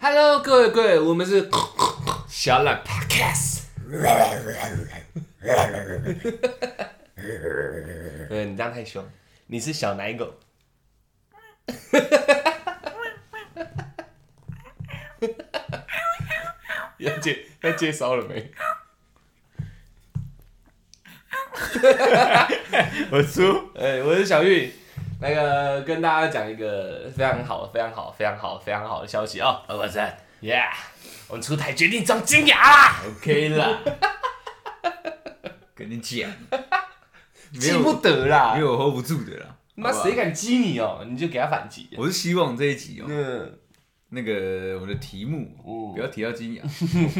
Hello，各位各位，我们是小懒 Podcast。呃，你这样太凶，你是小奶狗。要介要介绍了没？我输，哎，我是小玉，那个跟大家讲一个非常好、非常好、非常好、非常好的消息啊！我在，Yeah，我们出台决定装金牙啦，OK 啦。跟你讲，没记不得啦。因为我 hold 不住的啦。妈谁敢激你哦，你就给他反击。我是希望这一集哦，嗯，那个我们的题目哦。不要提到金雅，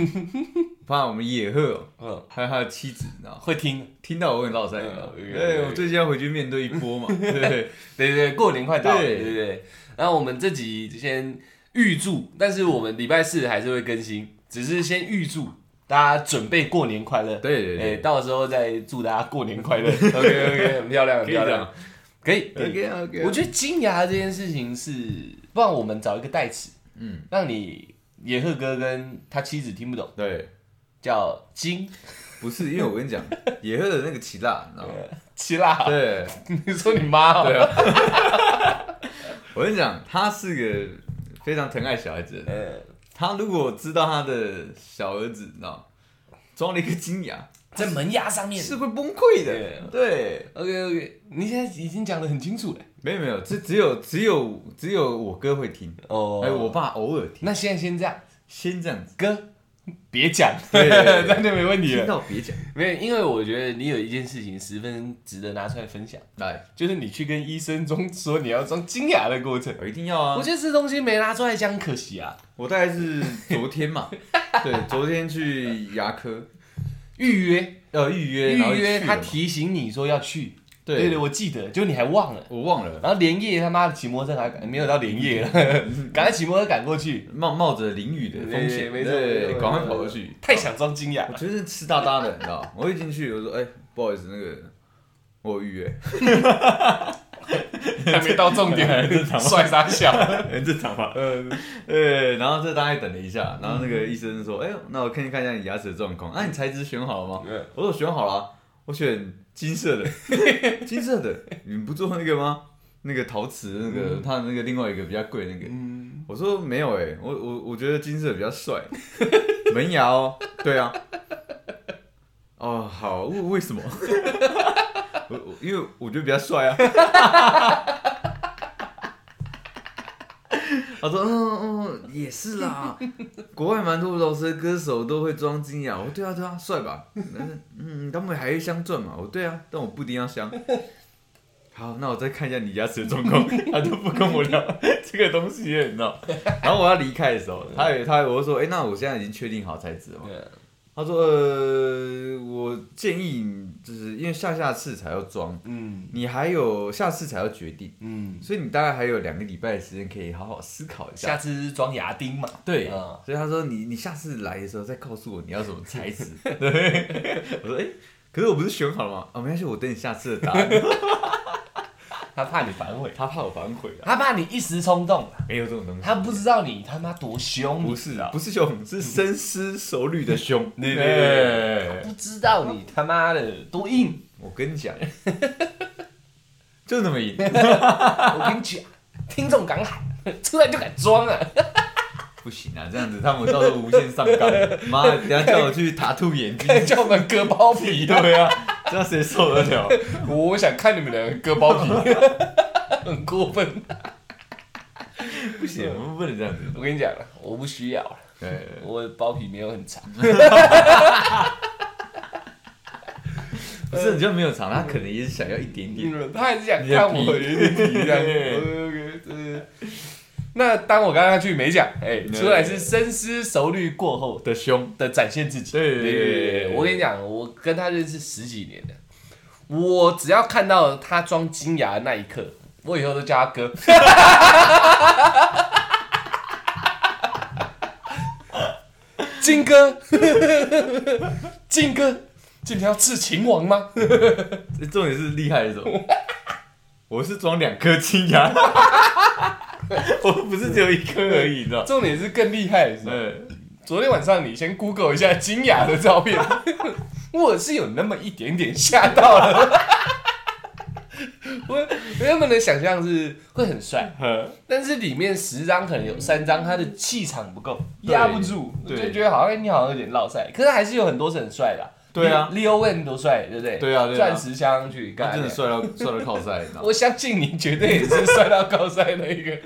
怕我们野鹤哦。嗯，还有他的妻子，你知道吗？会听，听到我很落塞，你知道吗？嗯对，我最近要回去面对一波嘛，对不对？对过年快到了，对。对对对。然后我们这集先预祝，但是我们礼拜四还是会更新，只是先预祝大家准备过年快乐。哎，对对。对到时候再祝大家过年快乐。OK OK，很漂亮，很漂亮，可以。可以，OK OK，我觉得金牙这件事情是，不然我们找一个代词，嗯，让你野鹤哥跟他妻子听不懂，对，叫金不是因为我跟你讲，野鹤的那个奇辣，你知道吗？希腊。对，你说你妈哦？对啊，我跟你讲，他是个非常疼爱小孩子的人。呃，他如果知道他的小儿子，你知道装了一个金牙，在门牙上面。是会崩溃的对。对，OK OK，你现在已经讲的很清楚了。没有没有，这只有只有只有我哥会听，哦还有我爸偶尔听。那现在先这样，先这样子，哥，别讲，对对对 这样就没问题听。到别讲。没有，因为我觉得你有一件事情十分值得拿出来分享，来，就是你去跟医生中说你要装金牙的过程。我一定要啊我！觉得这东西没拿出来讲可惜啊。我大概是昨天嘛，对，昨天去牙科预约呃预约，然后预约，去了嘛他提醒你说要去，对对，对，我记得，就你还忘了。我忘了，然后连夜他妈的骑摩托车还赶没有到连夜了，赶快骑摩托车赶过去，冒冒着淋雨的风对险，对赶快跑过去。太想装惊讶我了。觉得湿哒哒的，你知道？我一进去，我说：“哎、不好意思，那个我有预约。还没到重点，帅傻笑。”很正常吧？嗯，对。然后这大概等了一下，然后那个医生说：“哎呦，那我看一看一下你牙齿的状况。那，你材质选好了吗？”嗯我说：“我选好了啊、我选金色的，金色的。你们不做那个吗？那个陶瓷那个，他那个另外一个比较贵的那个。嗯，我说没有哎、我我我觉得金色比较帅，门牙哦，对啊，哦好，为为什么？因为我觉得比较帅啊。他说：“嗯嗯嗯，也是啦，国外蛮多饶舌歌手都会装金牙。我说对啊对啊，帅吧？嗯嗯，他们还会镶钻嘛？我对啊，但我不一定要镶。好，那我再看一下你牙齿的状况。他就不跟我聊这个东西了，你知道？然后我要离开的时候，他也他我就说，哎、那我现在已经确定好材质了吗？他说，呃，我建议你就是因为下下次才要装，嗯你还有下次才要决定，嗯，所以你大概还有两个礼拜的时间可以好好思考一下。下次是装牙钉嘛？对，嗯所以他说你你下次来的时候再告诉我你要什么材质。对，我说哎、可是我不是选好了吗？啊，没关系，我等你下次的答案。他怕你反悔，他怕我反悔啊，他怕你一时冲动，没有这种东西。他不知道你他妈多凶，不是啊，不是凶，是深思熟虑的凶。对对对，不知道你他妈的多硬。我跟你讲，就那么硬。我跟你讲，听众敢喊，出来就敢装啊！不行啊，这样子他们到时候无限上纲。妈的，等下叫我去塔兔眼睛。叫我们割包皮，对啊，这样谁受得了？我想看你们两个割包皮，很过分。不行，我们不能这样子。我跟你讲了，我不需要了，对，我的包皮没有很长。不是你就没有尝，他可能也是想要一点点。嗯他还是想看我有一点皮这样。那当我刚刚去美甲，哎，对出来是深思熟虑过后的胸，的展现自己。对对对对我跟你讲，我跟他认识十几年了，我只要看到他装金牙的那一刻，我以后都叫他哥。金哥，金哥，今天要刺秦王吗？重点是厉害的什么？我是装两颗金牙，我不是只有一颗而已，你知道？重点是更厉害的是，对，昨天晚上你先 Google 一下金雅的照片，我是有那么一点点吓到了。我 我原本的想象是会很帅，但是里面十张可能有三张他的气场不够，压不住，就觉得好像你好像有点落赛，可是还是有很多是很帅的啊、对啊 Leo Wen 多帅，对不对？对啊对啊钻石镶上去，他干真的帅到帅到靠赛，你知道吗？我相信你绝对也是帅到高赛的一个。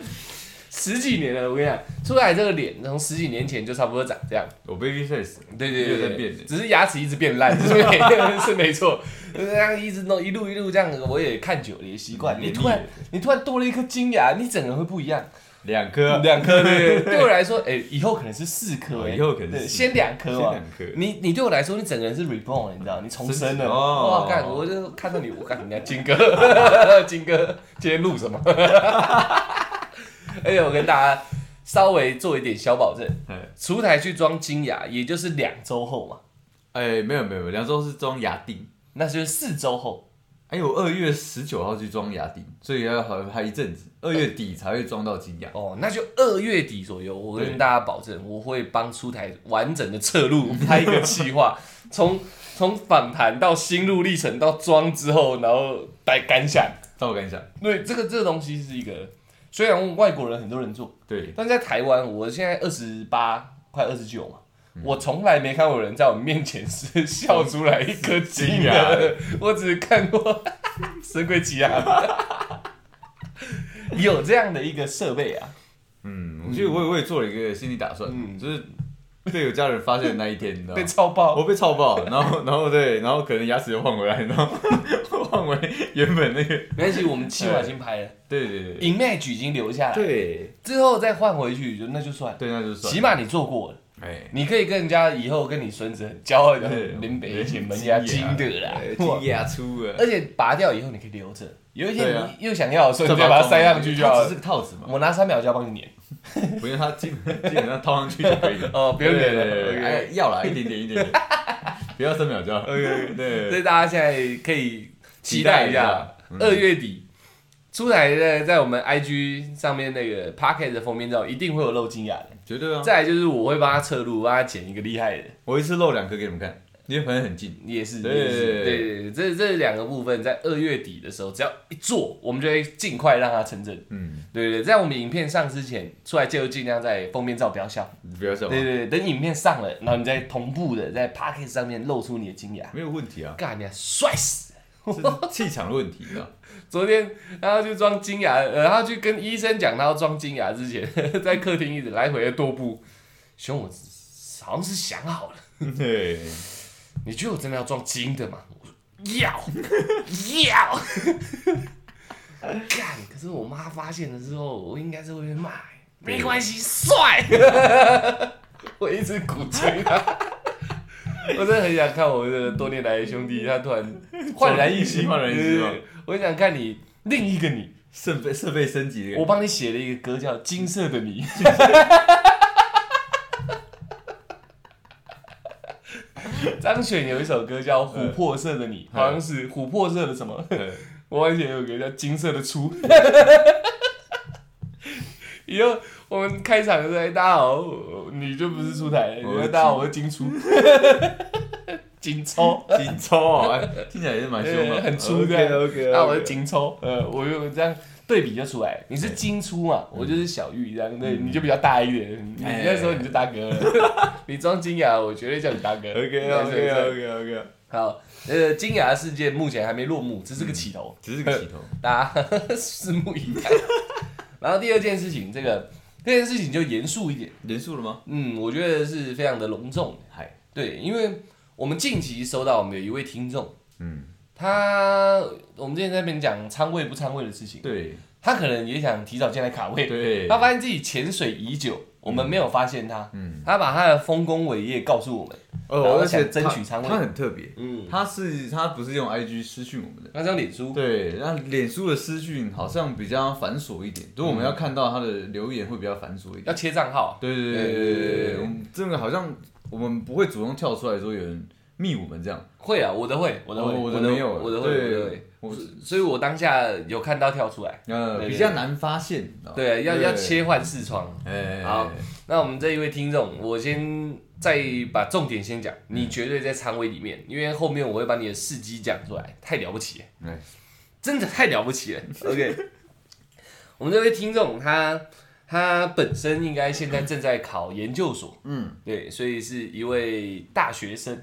十几年了，我跟你讲，出来这个脸从十几年前就差不多长这样。我 baby face，对对对对在变的只是牙齿一直变烂，是没 是没错。这样一直弄一路一路这样，我也看久了也习惯。嗯你突然你突然多了一颗金牙，你整个人会不一样。两颗，两颗对，对我来说，哎，以后可能是四颗，哦哎以后可能是四颗对先两颗嘛先两。颗，你你对我来说，你整个人是 reborn，你知道，你重生了。哦哇，干，我就看到你，我干人家金哥，金哥今天录什么？而 且我跟大家稍微做一点小保证，哎出台去装金牙，也就是两周后嘛，哎，没有没有，没有两周是装牙钉。那就是四周后。哎，我二月十九号去装牙钉，所以要还还一阵子，二月底才会装到金牙。哦，那就二月底左右，我跟大家保证，我会帮出台完整的侧录拍一个计划，从从访谈到心路历程到装之后，然后带感想。照我感想，对，这个这个东西是一个，虽然外国人很多人做，对，但在台湾，我现在二十八，快二十九嘛。嗯。我从来没看过有人在我面前是笑出来一颗金牙我只看过 神鬼奇牙，有这样的一个设备啊。嗯，我觉得我也我也做了一个心理打算，嗯。就是被有家人发现的那一天，你知道被吗？超爆，我被操爆，然后然后对，然后可能牙齿又换回来，然后 换回原本那个，没关系，我们计划已经拍了。对对对，image 已经留下来，对。之后再换回去就那就算，对，那就算，起码你做过了。哎，你可以跟人家以后跟你孙子很骄傲的对林北以前门牙金的啦，哇。金牙出了，而且拔掉以后你可以留着，有一天你又想要的时候，你再把它塞上去就好了。它只是。个套子嘛，我拿三秒胶帮你粘。不用它基本基本上套上去就可以了。哦，不用粘了。要啦，一点点一点点，不要三秒就好。OK，对所以大家现在可以期待一下，嗯二月底出来的，在我们 IG 上面那个 Pocket 的封面照一定会有露金牙的。绝对啊！再来就是我会帮他侧录，帮他剪一个厉害的，我一次露两颗给你们看，因为反正很近。也是，对也是，对对对，这这两个部分在二月底的时候，只要一做，我们就会尽快让它成真。嗯，对对对，在我们影片上之前出来就尽量在封面照不要笑。你不要笑，对对对，等影片上了，然后你再同步的在 p o c k e t 上面露出你的金牙，没有问题啊，干你啊，帅死！这是气场的问题啊。昨天他要去装金牙，呃，他去跟医生讲他要装金牙之前，在客厅一直来回的踱步。熊，我好像是想好了，对，你觉得我真的要装金的吗？我说要 要。干，可是我妈发现了之后，我应该是会被骂。没关系，帅。我一直鼓吹他。我真的很想看我的多年来的兄弟，他突然焕然一新，焕然一新我想看你另一个你。设备设备升级我帮你写了一个歌叫《金色的你》。张悬有一首歌叫《琥珀色的你》，好像是琥珀色的什么？我以前有个叫金色的初。以后我们开场就说：“哎大家好，你就不是出台，你我是说大家好，我是金初，金抽，金抽哦，哎听起来也是蛮凶的，呃 很粗这样。OK 那我是金抽，呃，我就这样对比就出来，你是金初嘛，我就是小玉这样，对，你就比较大一点，你哎那时候你就大哥。了，你装金牙，我绝对叫你大哥。OK 对 OK 对对 OK OK，好，呃，金牙事件目前还没落幕，只是个起头，只是个起头，大家拭目以待。然后第二件事情，这个这件事情就严肃一点，严肃了吗？嗯，我觉得是非常的隆重，嗨，对，因为我们近期收到我们有一位听众。嗯，他，我们之前在那边讲仓位不仓位的事情，对他可能也想提早进来卡位，对，他发现自己潜水已久，我们没有发现他，嗯，他把他的丰功伟业告诉我们，然后哦，而且想争取仓位他很特别，嗯，他是他不是用 IG 私讯我们的。他叫脸书，对，那脸书的私讯好像比较繁琐一点，如果我们要看到他的留言会比较繁琐一点。要切账号，对对对对对对对，我们这个好像我们不会主动跳出来说有人密我们这样。会啊，我的会，我的会，哦我的的没有我的会，我对的会。我所以我当下有看到跳出来，呃对对比较难发现。哦。对，要要。切换视窗。哎，好那我们这一位听众，我先再把重点先讲，嗯。你绝对在仓位里面，因为后面我会把你的事迹讲出来，太了不起真的太了不起了。OK，我们这位听众他他本身应该现在正在考研究所，嗯，对，所以是一位大学生，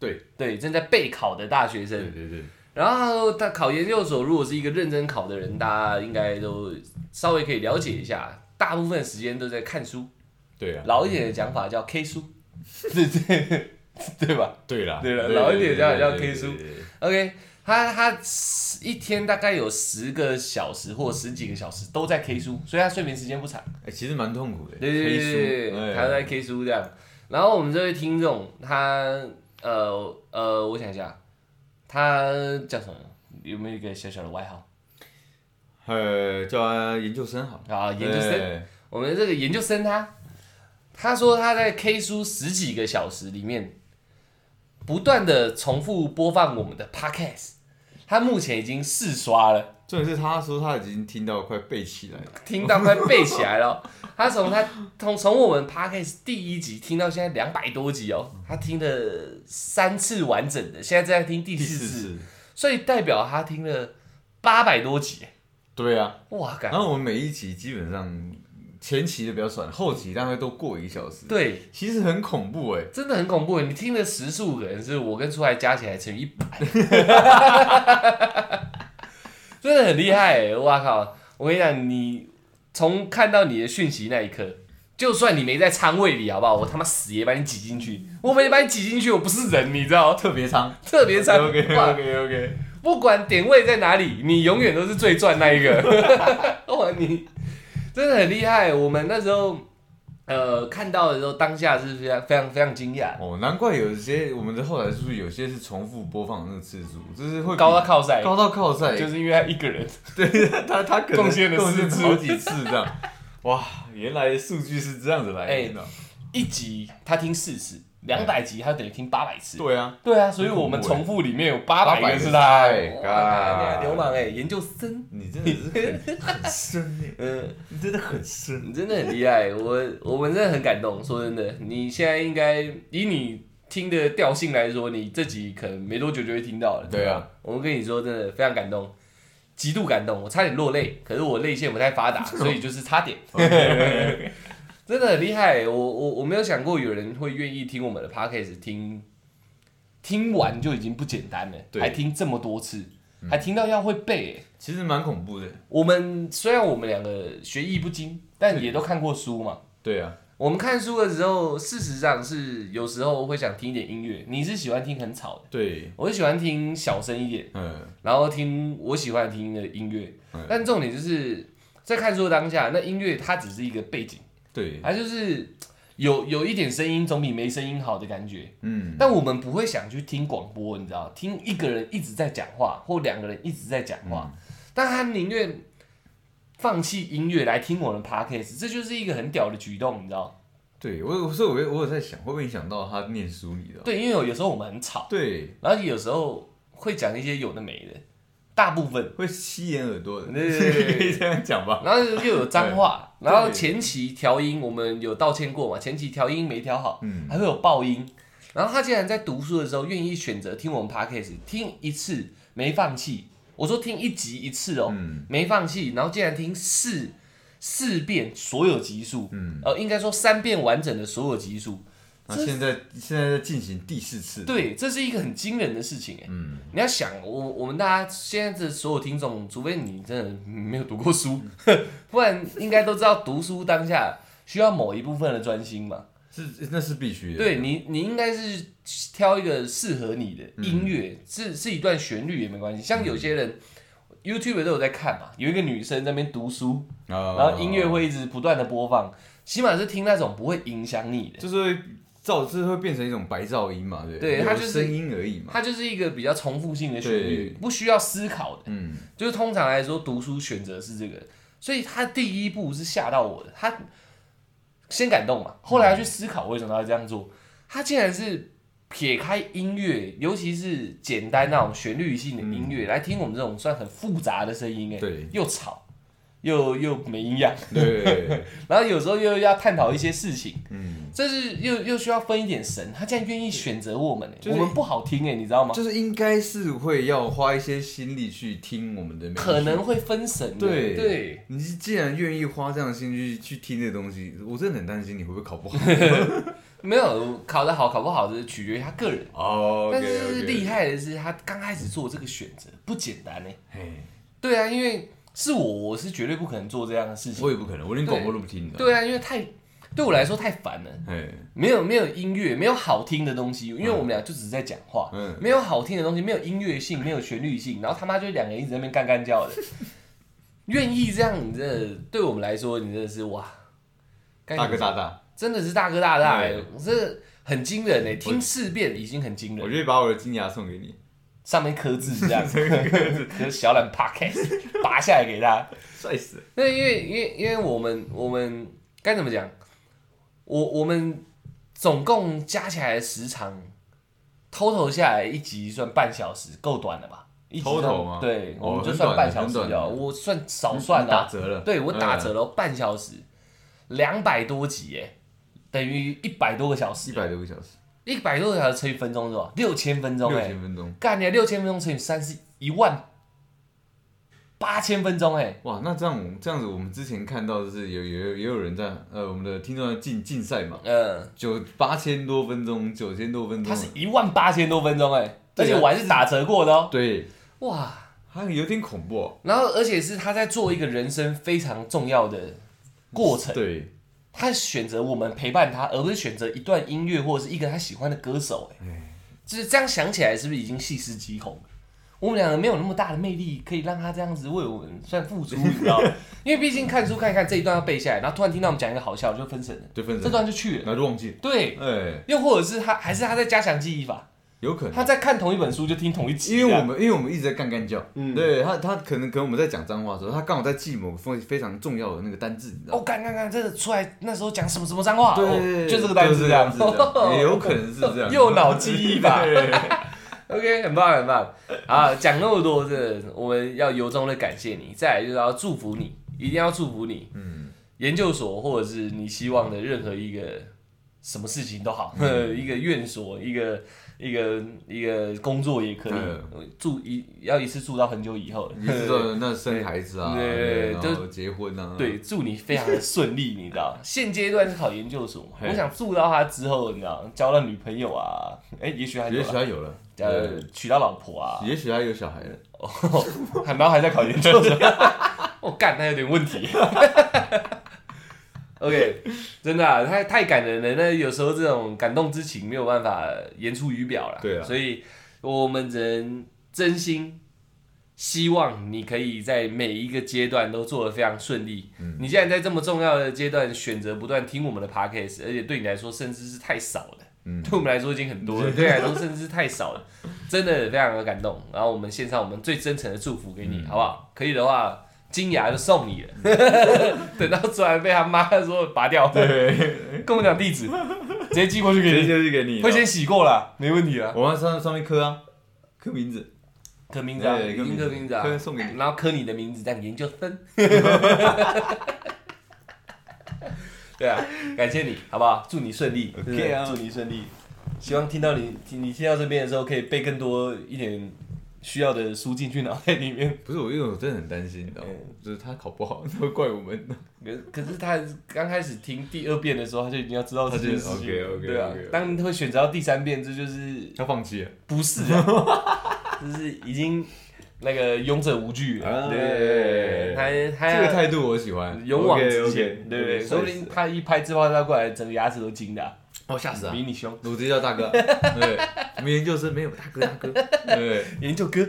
对。对，正在备考的大学生。对。对对，然后他考研究所，如果是一个认真考的人，大家应该都稍微可以了解一下，大部分时间都在看书。对啊，老一点的讲法叫 K 书，对对对吧对啦，对了老一点讲法叫 K 书？OK，他他一天大概有十个小时或十几个小时都在 K 书，所以他睡眠时间不长。哎，其实蛮痛苦的。对对对对他在 K 书这样。然后我们这位听众，他呃呃，我想一下，他叫什么？有没有一个小小的外号呃，叫研究生好了。啊？研究生。我们这个研究生他，他说他在 K 书十几个小时里面，不断的重复播放我们的 Podcast，他目前已经四刷了，重点是他说他已经听到快背起来了。听到快背起来了。他从他从从我们 Podcast 第一集听到现在两百多集哦，他听了三次完整的，现在正在听第第四次。所以代表他听了八百多集。对啊，哇，感然后我们每一集基本上前期的比较短，后期大概都过一个小时。对，其实很恐怖哎。真的很恐怖。你听的时数可能是我跟出来加起来乘以一百，真的很厉害欸。哇靠！我跟你讲，你从看到你的讯息那一刻，就算你没在仓位里，好不好？我他妈死也把你挤进去。我没把你挤进去，我不是人，你知道？特别仓。特别仓 OK 哇 OK OK。不管点位在哪里，你永远都是最赚那一个。哇，你真的很厉害。我们那时候呃看到的时候，当下是非常非常非常惊讶，哦，难怪有一些我们的后台数据有些是重复播放的那个次数，就是会高到靠赛，高到靠赛，就是因为他一个人。对他他可能贡献了四次好几次这样。哇，原来数据是这样子来哎的。一集他听四次，两百集他等于听八百次。对啊，对啊，所以我们重复里面有八百个是他。800哇哎干流氓哎，研究生，你真的是很很深哎，嗯，你真的很深。你真的很厉害，我我们真的很感动。说真的，你现在应该以你听的调性来说，你这集可能没多久就会听到了。对啊，我们跟你说，真的非常感动，极度感动，我差点落泪，可是我泪腺不太发达，所以就是差点。真的很厉害，我我我没有想过有人会愿意听我们的 podcast，听听完就已经不简单了，对还听这么多次，还听到要会背欸。其实蛮恐怖的。我们虽然我们两个学艺不精，但也都看过书嘛。对啊，我们看书的时候，事实上是有时候会想听一点音乐。你是喜欢听很吵的，对，我是喜欢听小声一点，嗯，然后听我喜欢听的音乐嗯。但重点就是在看书的当下，那音乐它只是一个背景，对，它就是有有一点声音总比没声音好的感觉。嗯，但我们不会想去听广播，你知道，听一个人一直在讲话，或两个人一直在讲话，但他宁愿放弃音乐来听我们的 podcast，这就是一个很屌的举动，你知道？对我有，所以我也我有在想，会不会影响到他念书你知道？对，因为有有时候我们很吵，对，然后有时候会讲一些有的没的，大部分，会吸眼耳朵的，对对对对可以这样讲吧？然后又有脏话，然后前期调音我们有道歉过嘛，前期调音没调好，嗯，还会有爆音。然后他竟然在读书的时候愿意选择听我们 podcast，听一次没放弃。我说听一集一次哦，嗯没放弃，然后竟然听四四遍所有集数，嗯，呃，应该说三遍完整的所有集数。现在现在在进行第四次，，对，这是一个很惊人的事情哎。嗯，你要想，我我们大家现在的所有听众，除非你真的没有读过书，不然应该都知道读书当下需要某一部分的专心嘛。是那是必须的，对你，你应该是挑一个适合你的音乐，是是一段旋律也没关系。像有些人 YouTube 都有在看嘛，有一个女生在那边读书，然然后音乐会一直不断的播放，起码是听那种不会影响你的。就是会噪，这会变成一种白噪音嘛，对对？它就是声音而已嘛，它就是一个比较重复性的旋律，不需要思考的。嗯，就是通常来说，读书选择是这个，所以他第一步是吓到我的，他先感动嘛，后来要去思考为什么要这样做，他竟然是撇开音乐，尤其是简单那种旋律性的音乐、来听我们这种算很复杂的声音，哎，对。又吵，又又没营养，对，然后有时候又要探讨一些事情，嗯，这是又又需要分一点神。他竟然愿意选择我们、哎就是我们不好听哎、你知道吗？就是应该是会要花一些心力去听我们的可能会分神的，对对。你既然愿意花这样的心去去听这个东西，我真的很担心你会不会考不好。没有考得好考不好，这是取决于他个人。哦但是厉，害的是，他刚开始做这个选择不简单呢。嘿，对啊，因为是我，我是绝对不可能做这样的事情。我也不可能，我连广播都不听的。对啊，因为太对我来说太烦了。嘿，没有没有音乐，没有好听的东西，因为我们俩就只是在讲话，嗯。没有好听的东西，没有音乐性，没有旋律性，然后他妈就两个人一直在那边干干叫的，愿意这样，你真的对我们来说，你真的是哇，大哥大大，真的是大哥大大这很惊人哎、听四遍已经很惊人，我就会把我的金牙送给你，上面刻字这样，就是小懒 podcast 拔下来给他。帅死了。那因为因为因为我们我们该怎么讲？我我们总共加起来的时长，total 下来一集算半小时，够短了吧？一集算 total 吗对，哦我们就算半小时了。很短很短我算少算了打了，折了，对我打折嗯了半小时，两百多集耶，等于一百多个小时一，百多个小时，一百多个小时乘以分钟是吧？六千分钟六哎，千分钟。干你六千分钟乘以三是一万八千分钟哎。哇，那这样这样子，我们之前看到的是有有也有人在呃，我们的听众在竞竞赛嘛，嗯，九八千多分钟，九千多分钟，它是一万八千多分钟哎，而且我还是打折过的哦。对，哇，还有点恐怖哦。然后而且是他在做一个人生非常重要的过程，对，他选择我们陪伴他，而不是选择一段音乐或者是一个他喜欢的歌手。哎，就是这样想起来，是不是已经细思极恐？我们两个没有那么大的魅力，可以让他这样子为我们算付出，你知道吗？因为毕竟看书看一看这一段要背下来，然后突然听到我们讲一个好笑，就分神了，对，分神，这，段就去了。然后就忘记了。对，哎，又或者是他还是他在加强记忆法，有可能。他在看同一本书就听同一集，因为我们因为我们一直在干干叫，嗯对他他可能可能我们在讲脏话的时候，他刚好在记某个非非常重要的那个单字，你知道哦，吗？干干干，这个出来那时候讲什么什么脏话，对哦就这个单词这样子也有可能是这样，右脑记忆吧。对 OK，很棒很棒。啊，讲那么多，这我们要由衷的感谢你，再来就是要祝福你，一定要祝福你。嗯，研究所或者是你希望的任何一个什么事情都好，一个院所，一个一个一个工作也可以，住一要一次住到很久以后。你知道那生孩子啊，对结婚啊，对，祝你非常的顺利，你知道？现阶段是考研究所我想住到他之后，你知道，交了女朋友啊，哎、也许还有也许他有了，呃，娶到老婆啊，也许他有小孩然后还在考研究所，我 干，那有点问题。OK，真的啊，太太感人了。那有时候这种感动之情没有办法言出于表了。对啊所以我们只能真心希望你可以在每一个阶段都做得非常顺利。嗯你既然在这么重要的阶段选择不断听我们的 Podcast，而且对你来说甚至是太少了。嗯对我们来说已经很多了，对你来说甚至是太少了，真的非常的感动。然后我们献上我们最真诚的祝福给嗯你，好不好？可以的话，金牙就送你了。等到出来被他妈说拔掉，对，跟我讲地址，直接寄过去给你直接你，就是给你，会先洗过了，没问题啊。我往上上面刻啊，刻名字，刻名字啊，刻名字啊，刻送给你然后刻你的名字，这样研究生。对啊，感谢你，好不好？祝你顺利 OK 啊祝你顺利。希望听到你听你听到这边的时候，可以背更多一点需要的输进去脑袋里面。不是我，因为我真的很担心，你知道吗？就是他考不好，他会怪我们。可可是他刚开始听第二遍的时候，他就已经要知道这件事情了。他就 OK，OK，OK 对啊，当他会选择到第三遍，这就是他放弃了，不是啊，就是已经那个勇者无惧了。啊对，他他这个态度我喜欢，勇往直前，对不对？说不定他一拍自拍照过来，整个牙齿都惊的啊，哦吓死啊！比你凶。我直接叫大哥，对，我们研究生没有大哥大哥，对，研究哥，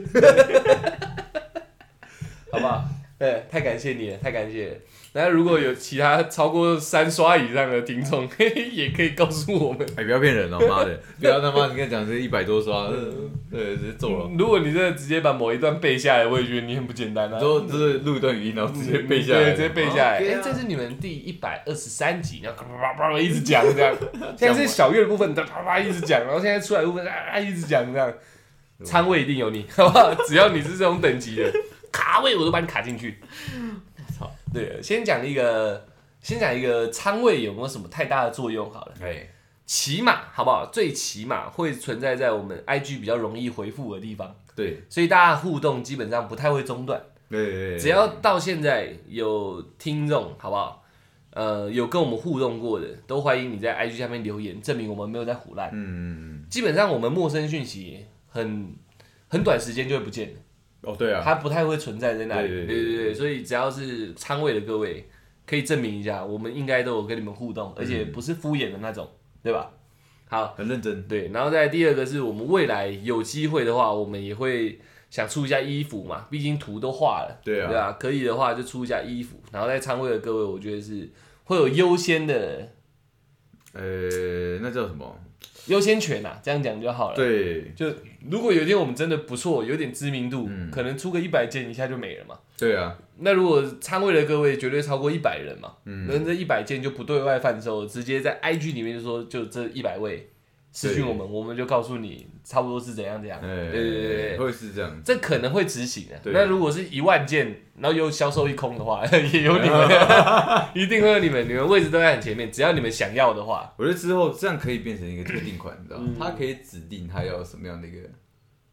好不好？对，太感谢你了，太感谢了。那如果有其他超过三刷以上的听众，嘿嘿，也可以告诉我们。哎，不要骗人哦，妈的！不要他妈你跟他讲是一百多刷，对，直接走了。如果你真的直接把某一段背下来，我也觉得你很不简单啊。都就是录一段语音，然后直接背下来，对，直接背下来。哎，啊这是你们第一百二十三集，然后啪啪啪一直讲这样。现在是小月的部分，啪啪啪一直讲，然后现在出来的部分啊一直讲这样。仓位一定有你，好不好？只要你是这种等级的卡位，我都把你卡进去。操！对，先讲一个，先讲一个仓位有没有什么太大的作用好了。对，起码好不好？最起码会存在在我们 IG 比较容易回复的地方，对所以大家互动基本上不太会中断。对对，只要到现在有听众，好不好？呃，有跟我们互动过的，都欢迎你在 IG 下面留言，证明我们没有在胡乱。嗯，基本上我们陌生讯息很很短时间就会不见了，哦对啊，它不太会存在在那里。对对对对对对，所以只要是仓位的各位，可以证明一下，我们应该都有跟你们互动，而且不是敷衍的那种，对吧？好，很认真。对，然后再第二个是我们未来有机会的话，我们也会想出一下衣服嘛，毕竟图都画了，对啊对啊，可以的话就出一下衣服，然后在仓位的各位，我觉得是会有优先的呃，那叫什么？优先权啊，这样讲就好了。，对就如果有一天我们真的不错，有点知名度，嗯可能出个一百件一下就没了嘛。对啊，那如果参会的各位绝对超过一百人嘛，嗯那这一百件就不对外贩售，直接在 IG 里面就说就这一百位私讯我们，我们就告诉你差不多是怎样怎样。哎，对对对对，会是这样。这可能会执行的。对那如果是一万件，然后又销售一空的话，也有你们，一定会有你们，你们位置都在很前面，只要你们想要的话，我觉得之后这样可以变成一个特定款，你知道吗嗯？它可以指定它要什么样的一个，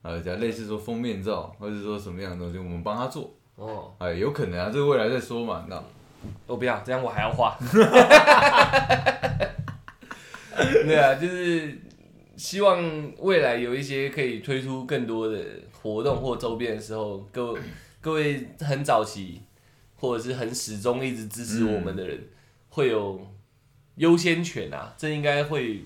呃，假如类似说封面照，或者说什么样的东西，我们帮他做。哦，哎，有可能啊，这个未来再说嘛，你知道？我不要，这样我还要画。对啊，就是希望未来有一些可以推出更多的活动或周边的时候，各位 各位很早期或者是很始终一直支持我们的人，会有优先权啊，这应该会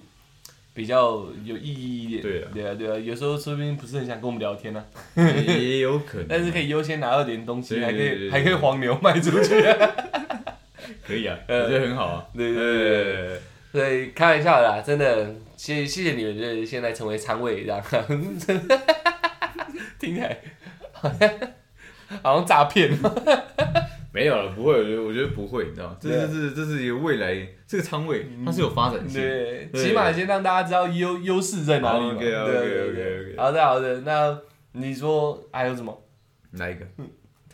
比较有意义一点。对啊。对啊，对啊，有时候说不定不是很想跟我们聊天呢、啊，也有可能，但是可以优先拿到点东西，还可以还可以黄牛卖出去、啊。可以啊，呃我觉得很好啊。对对对对对，所以开玩笑的啦，真的，谢谢谢你们，就是现在成为仓位这样，听起来好像 好像诈骗。没有了，不会，我觉得我觉得不会，你知道吗？这对啊就是这是一个未来这个仓位，它是有发展性。对，对起码先让大家知道优优势在哪里嘛。OK，OK，OK，OK，好的好的，那你说还有什么？哪一个？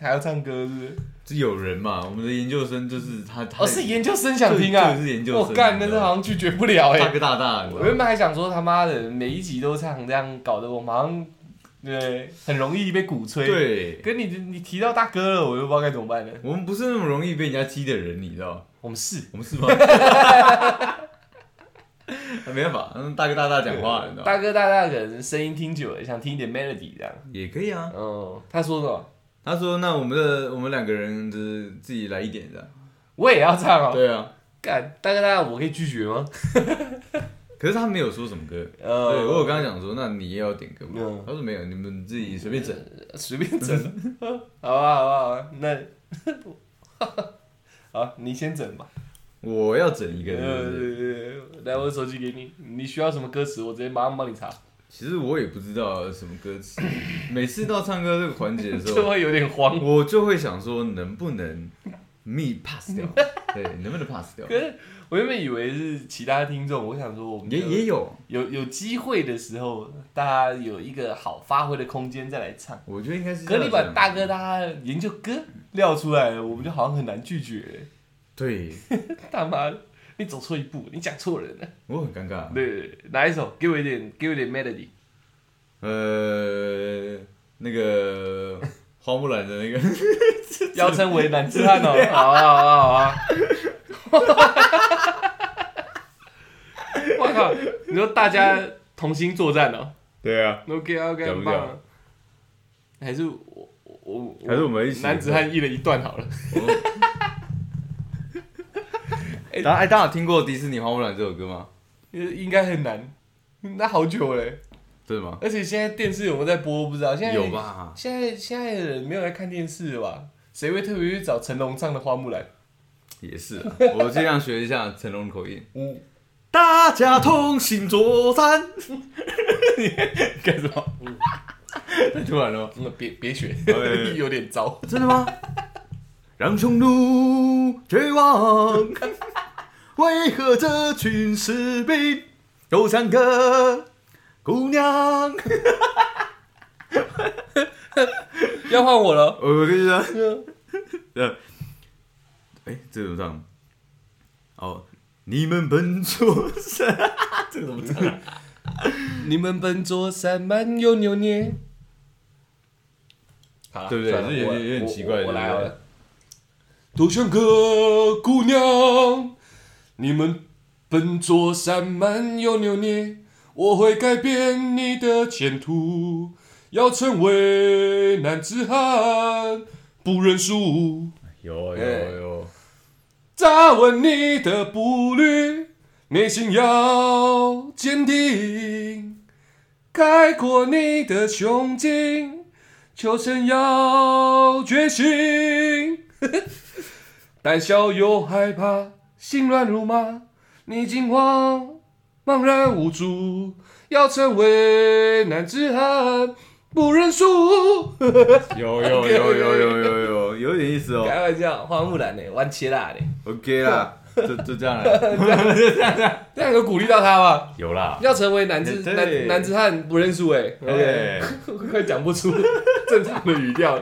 还要唱歌是不是？是有人嘛？我们的研究生就是他，他哦，是研究生想听啊这个是研究生我干，那你知道吗是好像拒绝不了哎、大哥大大，我原本还想说他妈的每一集都唱，这样搞得我们好像对很容易被鼓吹。，对，跟你你提到大哥了，我又不知道该怎么办了。我们不是那么容易被人家激的人，你知道吗？我们是，我们是吗？没办法，嗯，大哥大大讲话，你知道吗？大哥大大可能声音听久了，想听一点 melody 这样。也可以啊。嗯，他说什么？他说：“那我们的我们两个人就是自己来一点的。我也要唱哦。对啊，干，大哥大大，我可以拒绝吗？可是他没有说什么歌。呃，对，我有跟他讲说，那你也要点歌吗嗯？他说没有，你们自己随便整。随便整，好吧，好吧，好吧，那好，你先整吧。我要整一个，是不呃是？，来，我手机给你，你需要什么歌词，我直接马上帮你查，其实我也不知道什么歌词。每次到唱歌这个环节的时候，就会有点慌。我就会想说，能不能 me pass 掉？对，能不能 pass 掉可？是我原本以为是其他听众，我想说我们也也有，有有机会的时候，大家有一个好发挥的空间再来唱。我觉得应该是这可你。把大哥大研究歌撂出来了，我们就好像很难拒绝。对，他妈的，你走错一步，你讲错人了。我很尴尬。对哪一首？给我一点，给我一点 melody。呃，那个 花木兰的那个，要称为男子汉哦。好啊好啊好啊。我靠！你说大家同心作战哦对啊，？OK OK，很棒啊。还是我我我还是我们一起男子汉一人一段好了。哎，大家有听过迪士尼《花木兰》这首歌吗？应该很难，那好久嘞。真的吗？而且现在电视有没有在播不知道。现在有？吧？现在现在的人没有在看电视了吧？谁会特别去找成龙唱的《花木兰》？也是啊，我尽量学一下成龙口音。嗯，大家同心作战。你干什么？太突然了吗？嗯别别学哎，有点糟。真的吗？让匈奴绝望，为何这群士兵有三个姑娘？要换我了。我跟你说，呃，哎，这个怎么唱？哦，你们笨拙山，这个怎么唱啊？你们笨拙山蛮有扭捏。好了，对不对这有点有点奇怪我我来好对不对了。多像个姑娘，你们笨拙散漫又扭捏，我会改变你的前途，要成为男子汉，不认输。有有有，扎稳你的步履，内心要坚定，开阔你的胸襟，求生要决心。胆小又害怕，心乱如麻，你惊慌，茫然无助，要成为男子汉，不认输。有有有有有有有有点意思哦。开玩笑，花木兰呢，弯切辣的，OK 啦，就就这样了。这样有鼓励到他吗？有啦，要成为男子男男子汉不认输哎，OK，哎，快讲不出正常的语调。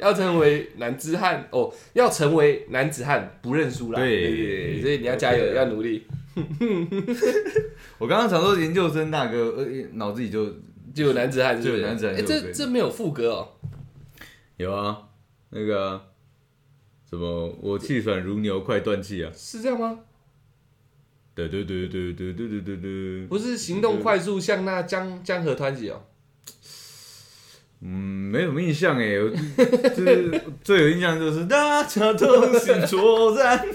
要成为男子汉哦，要成为男子汉不认输啦。对对，所以你要加油，对要努力。我刚刚想说研究生大哥，呃，脑子里就就有男子汉就有男子汉哎，这这没有副歌哦。有啊，那个什么，我气喘如牛，快断气啊！是这样吗？对对对对对对对对对，不是行动快速像那江江河湍急哦。嗯，没什么印象哎，我 就是最有印象就是大家同心作战。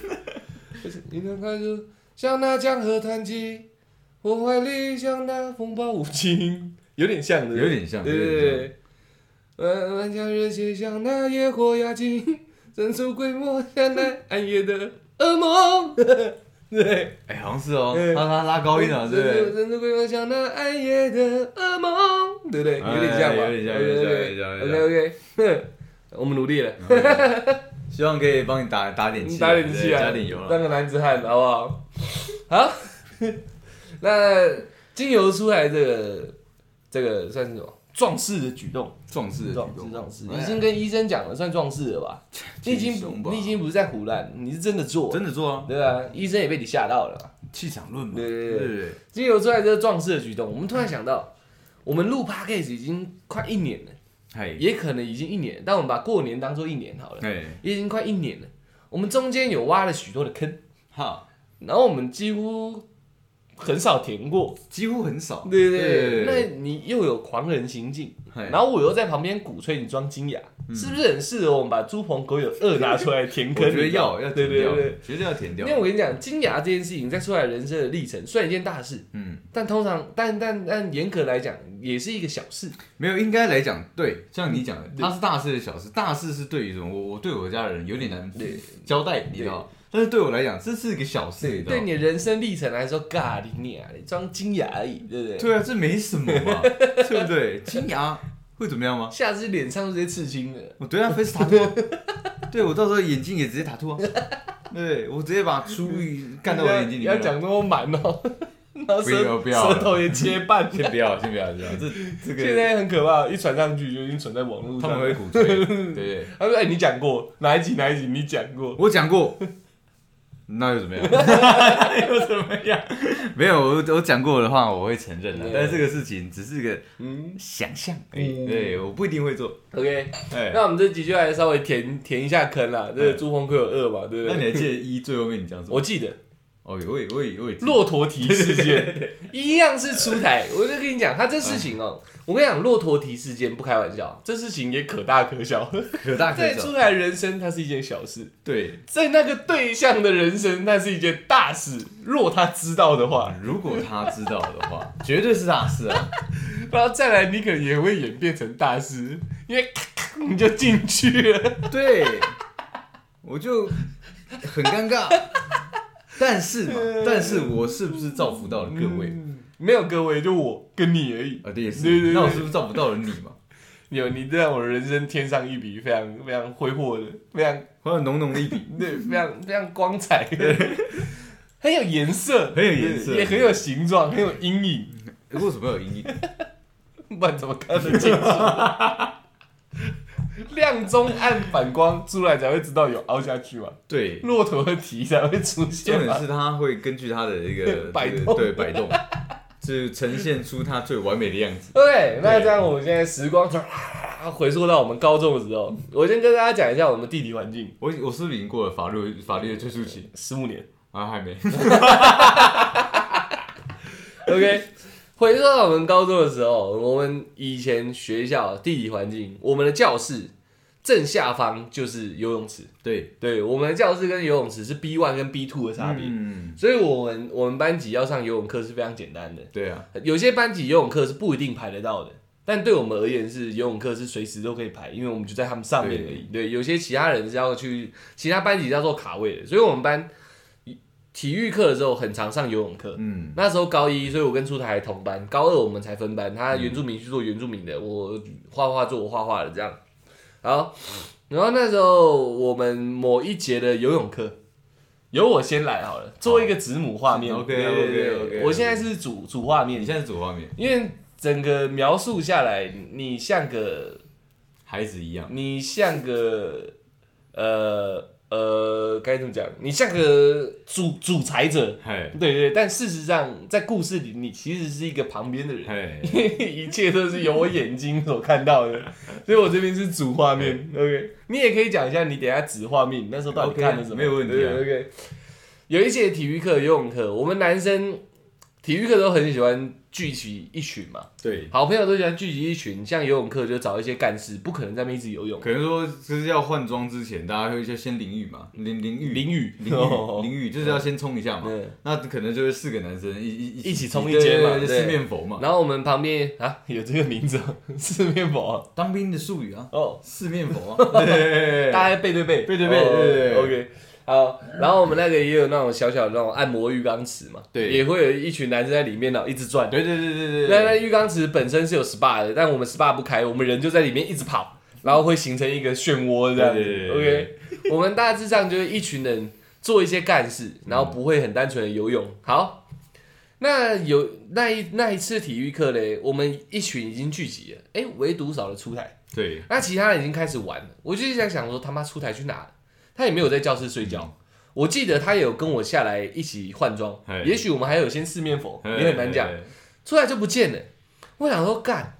就是你能看就像那江河湍急，我怀里像那风暴无情，有点像的，有点像对对对。万万家热血像那野火压境，神出鬼没像那暗夜的噩梦。对，哎，好像是哦，对他他拉高音了，对不对？神出鬼没像那暗夜的噩梦，对不对？有点像吧？哎有点像有点像 OK OK，我们努力了。希望可以帮你打打点气啊，打点气啊，加点油了。当个男子汉，好不好？好，那精油出来这个这个算是什么壮士的举动？壮士的举动，壮士，哎已经跟医生讲了，算壮士了吧？你已经你已经不是在胡乱，你是真的做，真的做啊，对啊，医生也被你吓到了。嘛。气场论嘛，对对对。对精油出来这个壮士的举动，我们突然想到，我们录 podcast 已经快一年了，嘿，也可能已经一年，但我们把过年当做一年好了，嘿，也已经快一年了。我们中间有挖了许多的坑，哈，然后我们几乎很少填过，几乎很少，对对对，那你又有狂人行径，然后我又在旁边鼓吹你装金牙，是不是很适合我们把猪朋狗友二拿出来填我坑？觉得要要对填掉对对。，绝对要填掉因为。我跟你讲，金牙这件事情在出来人生的历程，虽然一件大事，嗯，但通常但但但严格来讲，也是一个小事。没有，应该来讲，对，像你讲的，它是大事的小事，大事是对于什么？我我对我家人有点难对交代，你知道吗？但是对我来讲，这是一个小事，你知道吗？对你的人生历程来说，尬你娘的，装金牙而已，对不对？对啊，这没什么嘛，对不对？金牙会怎么样吗？下次脸上就直接刺青了。我对啊，face 塔图啊，对我到时候眼睛也直接打吐啊，对我直接把出域干到我眼睛里不要面啊。讲那么满哦，然后不舌要不要舌头也切半。先不要，先不要，不要这这个现在很可怕，一传上去就已经传在网络上。他们会鼓吹，对对对，他说：“哎、你讲过哪一集哪一集？你讲过。我讲过，那又怎么样？又怎么样？没有，我我讲过的话，我会承认的。但是这个事情只是个嗯想象而已，嗯对，我不一定会做。，OK，哎，那我们这集就来稍微填填一下坑啦。这个朱峰哥有二嘛，对不对？那你还记得一最后面你讲什么？我记得哦，我也我也我也骆驼蹄事件 一样是出台，我就跟你讲，他这事情哦、我跟你讲，骆驼蹄事件不开玩笑，这事情也可大可小。可大可小在出。台人生，它是一件小事；对，在那个对象的人生，那是一件大事。若他知道的话，如果他知道的话，绝对是大事啊！然后再来，你可能也会演变成大事，因为你就进去了。对，我就很尴尬。但是嘛，但是我是不是造福到了各位？嗯没有各位，就我跟你而已。啊，对，也是。对对对那我是不是造福到了你嘛？有你让我人生添上一笔非常非常挥霍的，非常还有浓浓的一笔，对，非常非常光彩的，很有颜色，很有颜色也很有形状，很有阴影，为什么有阴影？不然怎么看得清楚？亮中暗反光出来才会知道有凹下去嘛，对，骆驼的蹄才会出重现重。点是它会根据它的一个摆这个动对摆动，是呈现出它最完美的样子。OK，那这样我们现在时光就回溯到我们高中的时候，我先跟大家讲一下我们地理环境，我我是不是已经过了法律法律的追溯期十五年。啊？还没。OK，回溯到我们高中的时候，我们以前学校地理环境，我们的教室正下方就是游泳池。对，对，我们的教室跟游泳池是 B one 跟 B two 的差别，嗯，所以我们我们班级要上游泳课是非常简单的。对啊，有些班级游泳课是不一定排得到的，但对我们而言是游泳课是随时都可以排，因为我们就在他们上面而已。对，有些其他人是要去其他班级要做卡位的，所以我们班体育课的时候很常上游泳课。嗯，那时候高一，所以我跟出台还同班，高二我们才分班。他原住民去做原住民的，我画画做我画画的这样。好，然后那时候我们某一节的游泳课，由我先来好了，做一个子母画面。OK，对对对 OK，OK，OK 我现在是主主画面你，现在是主画面，因为整个描述下来，你像个孩子一样。你像个呃呃该怎么讲？你像个主主裁者。嘿，对对，但事实上，在故事里，你其实是一个旁边的人，嘿，一切都是由我眼睛所看到的，所以我这边是主画面。OK，你也可以讲一下你等下子画面，你那时候到底看了什么？没有问题啊 OK，有一些体育课、游泳课，我们男生体育课都很喜欢聚集一群嘛，对，好朋友都喜欢聚集一群。像游泳课就找一些干事，不可能在那边一直游泳。可能说就是要换装之前，大家会就先淋浴嘛，淋淋浴，淋雨，淋浴，淋浴就是要先冲一下嘛。嗯那可能就是四个男生一一一起冲一间嘛四面佛嘛。然后我们旁边啊有这个名字哦，四面佛啊？当兵的术语啊，哦，四面佛啊。对。大家背对背，背对背 OK，好，然后我们那个也有那种小小的那种按摩浴缸池嘛，对也会有一群男生在里面呢一直转。对对对对对那那。浴缸池本身是有 SPA 的，但我们 SPA 不开，我们人就在里面一直跑，然后会形成一个漩涡这样子。对对对 OK，我们大致上就是一群人做一些干事，然后不会很单纯的游泳。好，那有那一那一次体育课嘞，我们一群已经聚集了，哎，唯独少了出台。对，那其他人已经开始玩了，我就一直在想说他妈出台去哪了？他也没有在教室睡觉。我记得他有跟我下来一起换装，也许我们还有先四面佛，嘿也很难讲。。出来就不见了。我想说干，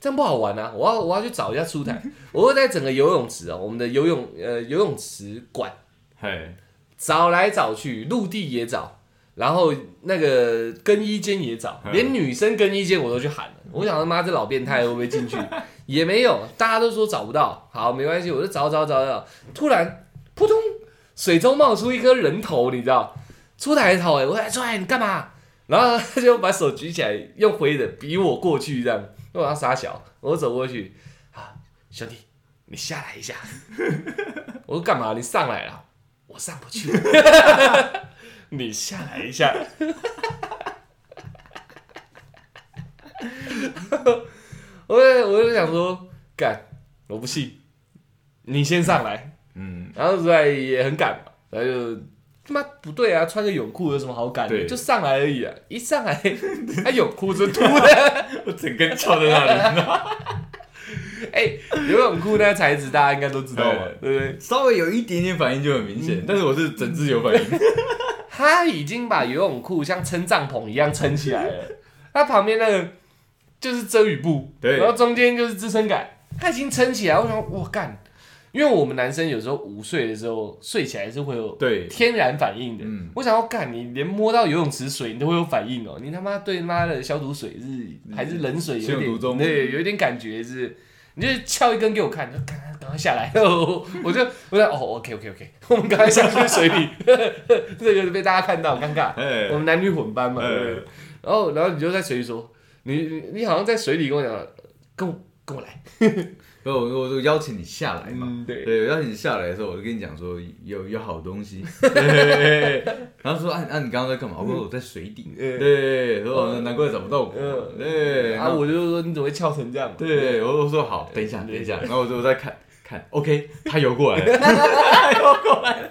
这样不好玩啊！我要我要去找一下出台。我会在整个游泳池啊，我们的游泳呃游泳池馆嘿，找来找去，陆地也找，然后那个更衣间也找，嗯连女生更衣间我都去喊了。我想他妈这老变态会不会进去？也没有，大家都说找不到。好，没关系，我就找找找找。突然扑通，水中冒出一颗人头，你知道？出台头哎、我说出来你干嘛？然后他就把手举起来，用挥的比我过去这样。我要傻小，我走过去，啊，兄弟，你下来一下。我说干嘛？你上来了，我上不去。你下来一下。我我就想说，干，我不信，你先上来。嗯，然后出来也很赶嘛，然后就他妈不对啊，穿个泳裤有什么好赶的？对就上来而已啊，一上来 他泳裤是凸的，我整根翘在那里，哎、游泳裤那个材质大家应该都知道嘛，对对不对？稍微有一点点反应就很明显，但是我是整只有反应。他已经把游泳裤像撑帐篷一样撑起来了，他旁边那个就是遮雨布，对然后中间就是支撑杆，他已经撑起来。我想，我干，因为我们男生有时候午睡的时候睡起来是会有对，天然反应的。嗯。我想要干，你连摸到游泳池水你都会有反应哦，你他妈对妈的消毒水是还是冷水有点心有独钟对，有一点感觉是，你就撬一根给我看，就赶快赶快下来，我就我就哦，OK OK OK，我们赶快下去水里，这个被大家看到尴尬，哎。我们男女混班嘛，哎。对不对？然后然后你就在水里说，你你你好像在水里跟我讲，跟我跟我来。不，我我就邀请你下来嘛。嗯，对，对，我邀请你下来的时候，我就跟你讲说有有好东西。对，然后说啊啊，你刚刚在干嘛？我说我在水底。嗯对，说难怪找不到我。嗯对，啊，我就说你怎么会翘成这样？对，我我说好，等一下，等一下，然后我就在看看，OK，他游过来了，他游过来了。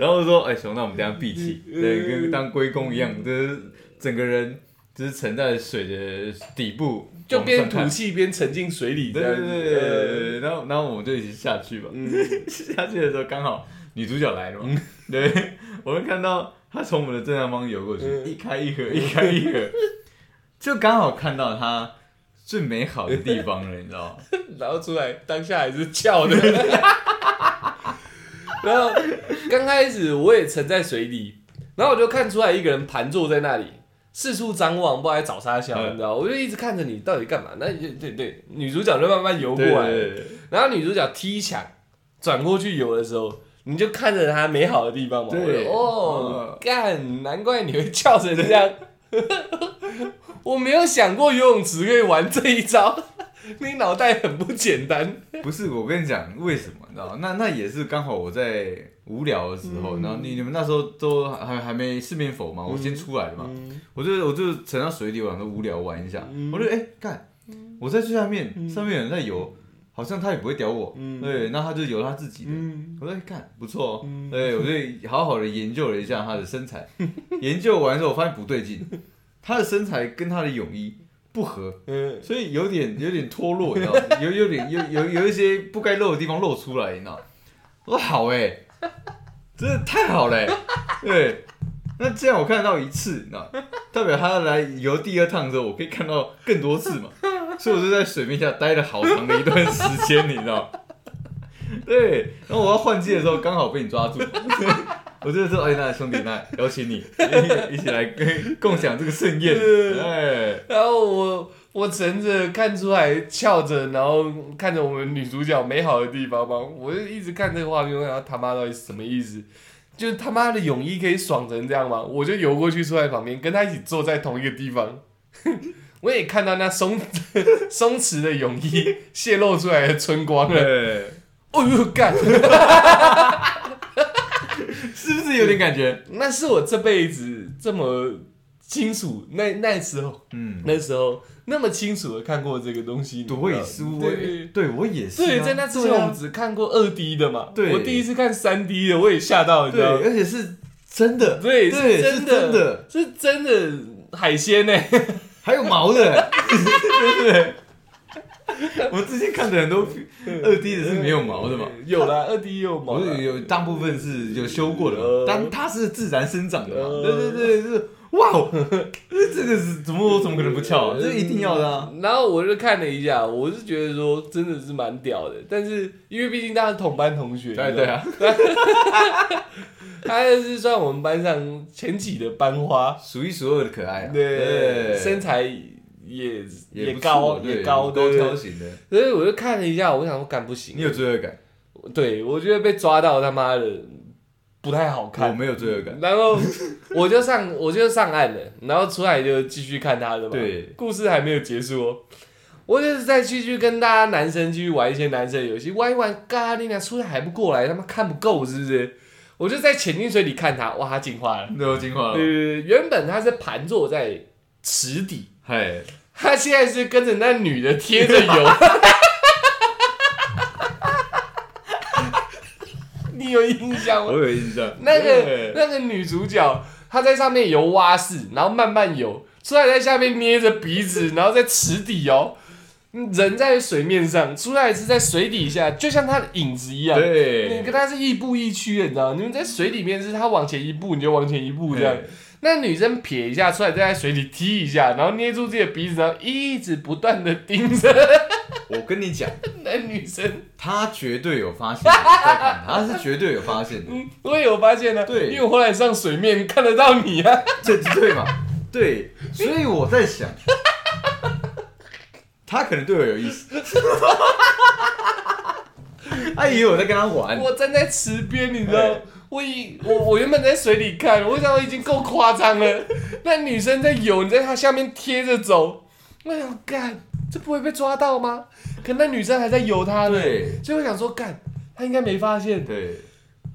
然后我说：“哎，熊，那我们等一下闭气，对，跟当龟公一样，就是整个人就是沉在水的底部，就边吐气边沉进水里这样子。对对对对然后然后我们就一起下去吧。嗯下去的时候刚好女主角来了嘛，对，我们看到她从我们的正上方游过去，嗯一开一合，一开一合，就刚好看到她最美好的地方了，你知道吗？然后出来当下还是翘的。然后刚开始我也沉在水里，然后我就看出来一个人盘坐在那里，四处张望，不知道在找啥笑，嗯你知道？我就一直看着你到底干嘛？那就对对，女主角就慢慢游过来，对对对然后女主角踢墙转过去游的时候。你就看着她美好的地方嘛，对我就哦，干，难怪你会翘成这样。我没有想过游泳池可以玩这一招，你脑袋很不简单。不是，我跟你讲为什么，你知道吗？那那也是刚好我在无聊的时候，嗯。然后你你们那时候都还还没四面佛嘛，我先出来了嘛，嗯。我就我就沉到水里，我想说无聊玩一下，嗯。我就哎干、我在最下面，上面有人在游，好像他也不会屌我，嗯。对，那他就游他自己的，嗯，我说看不错哦，嗯。对我就好好的研究了一下他的身材，研究完之后我发现不对劲，他的身材跟他的泳衣不合，嗯，所以有点有点脱落，你知道吗？有有点有有有一些不该露的地方露出来，你知道吗？我说好哎、真的太好了、欸，对。那既然我看到一次，你知道，代表他来游第二趟的时候，我可以看到更多次嘛，所以我就在水面下待了好长的一段时间，你知道。对，然后我要换季的时候，刚好被你抓住，我就说，哎，那兄弟，那邀请你 一起来跟共享这个盛宴，哎，然后我我乘着看出来翘着，然后看着我们女主角美好的地方嘛，我就一直看这个画面，我想他妈到底是什么意思？就是他妈的泳衣可以爽成这样吗？我就游过去坐在旁边，跟他一起坐在同一个地方。我也看到那松松弛的泳衣泄露出来的春光了。对，哦呦干！是不是有点感觉？那是我这辈子这么清楚，那那时候嗯，那时候那么清楚的看过这个东西，你知道我也是，我对也对我也是啊，对，在那之前我们只看过二 D 的嘛，对我第一次看三 D 的，我也吓到，你知对，道吗？而且是真的，对，对是真是真的，是真的海鲜呢。还有毛的，对 对。我之前看的很多二 D 的是没有毛的嘛，有啦，二 D 有毛啦，我有有大部分是有修过的但它是自然生长的嘛，呃。对对对，是。哇哦，这个是怎么我怎么可能不翘啊？这一定要的啊！然后我就看了一下，我是觉得说真的是蛮屌的，但是因为毕竟大家是同班同学，对对啊，他是算我们班上前几的班花，数一数二的可爱啊，对，身材也也高也高，高对挑型的，所以我就看了一下，我想说干不行。你，有罪恶感，对我觉得被抓到他妈的不太好看。我，没有罪恶感，然后我就上我就上岸了，然后出来就继续看他的嘛。对，故事还没有结束哦。我就是再继续跟大家男生继续玩一些男生的游戏，玩一玩，嘎你俩出来还不过来，他妈看不够是不是？我就在潜进水里看他，哇，他进化了。对，我进化了，对对对，原本他是盘坐在池底，嗨，他现在是跟着那女的贴着游。你有印象吗我？有印象，那个那个女主角，她在上面游蛙式，然后慢慢游，出来在下面捏着鼻子，然后在池底哦，人在水面上，出来是在水底下，就像她的影子一样。对你，跟她是亦步亦趋的，你知道吗？你们在水里面是她往前一步，你就往前一步这样。那女生撇一下出来，再在水里踢一下，然后捏住自己的鼻子，然后一直不断的盯着 我跟你讲，那女生。他绝对有发现，在看他，是绝对有发现的，嗯，我也有发现呢、对因为我后来上水面看得到你啊。这对嘛？对，所以我在想，他可能对我有意思，他以为我在跟他玩，我站在池边，你知道，我以我我原本在水里看，我想我已经够夸张了。那女生在游，你在她下面贴着走，我想干，这不会被抓到吗？可那女生还在游她呢，对所以我想说干，她应该没发现。对，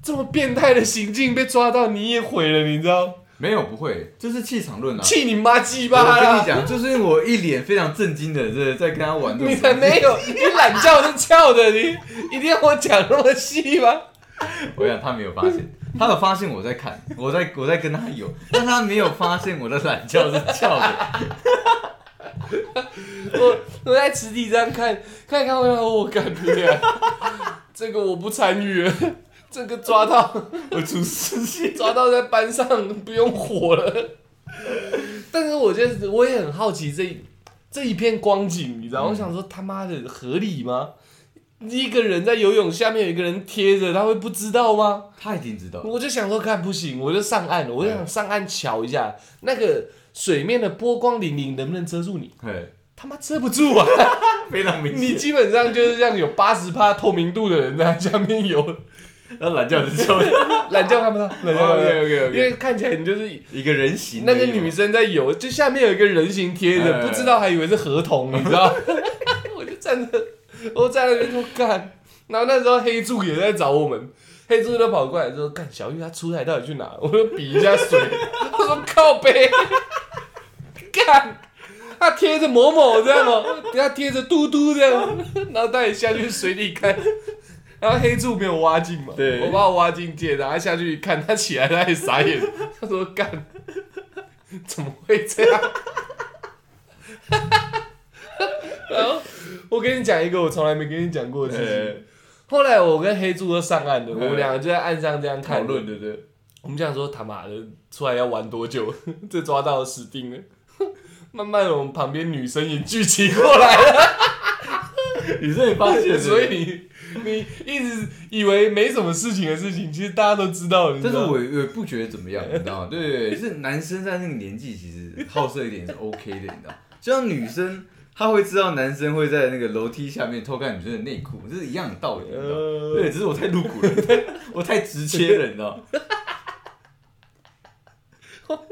这么变态的行径被抓到，你也毁了，你知道？没有不会，这是气场论啊。气你妈鸡我巴我！跟你讲，就是因为我一脸非常震惊的在在跟他玩这你才没有，你懒觉是翘的，你一定要我讲那么细吗？我想他没有发现，他有发现我在看，我在我在跟他有，但他没有发现我的懒觉是翘的。我我在池底这样看，看看，我想我感觉，这个我不参与了，这个抓到我出事情，抓到在班上不用火了。但是我觉得我也很好奇这一这一片光景，你知道？我想说他妈的合理吗？一个人在游泳，下面有一个人贴着，他会不知道吗？他一定知道。我就想说，看不行，我就上岸了，我就想上岸瞧一下那个水面的波光粼粼能不能遮住你？嘿，他妈遮不住啊！非常明显你。基本上就是这样有八十帕透明度的人在下面游，然后懒觉是翘的。懒觉看不到，懒觉看不到 OK，OK，OK 因为看起来你就是一个人形那个女生在游，就下面有一个人形贴着，哎不知道还以为是合同，你知道？我就站着，我在那边说干，然后那时候黑柱也在找我们。黑柱就跑过来说：“干，小玉他出来到底去哪？”我就比一下水，我说：“靠背，干，他贴着某某这样哦，他贴着嘟嘟这样，然后带你下去水里看，然后黑柱没有挖进嘛，对我把我挖进界，然后下去一看，他起来他也傻眼，他说干，怎么会这样？然 后我跟你讲一个我从来没跟你讲过的事情。哎后来我跟黑柱都上岸了，我哎们两个就在岸上这样讨论，对不对？我们想说他妈的出来要玩多久？这抓到死定了。慢慢的，我们旁边女生也聚集过来了，你这也发现，所以你你一直以为没什么事情的事情，其实大家都知道但是我我不觉得怎么样，你知道吗？对，是男生在那个年纪其实好色一点是 OK 的，你知道？就像女生，她会知道男生会在那个楼梯下面偷看女生的内裤，这是一样的道理，你知道吗？呃对，只是我太露骨了，我太直切了，你知道吗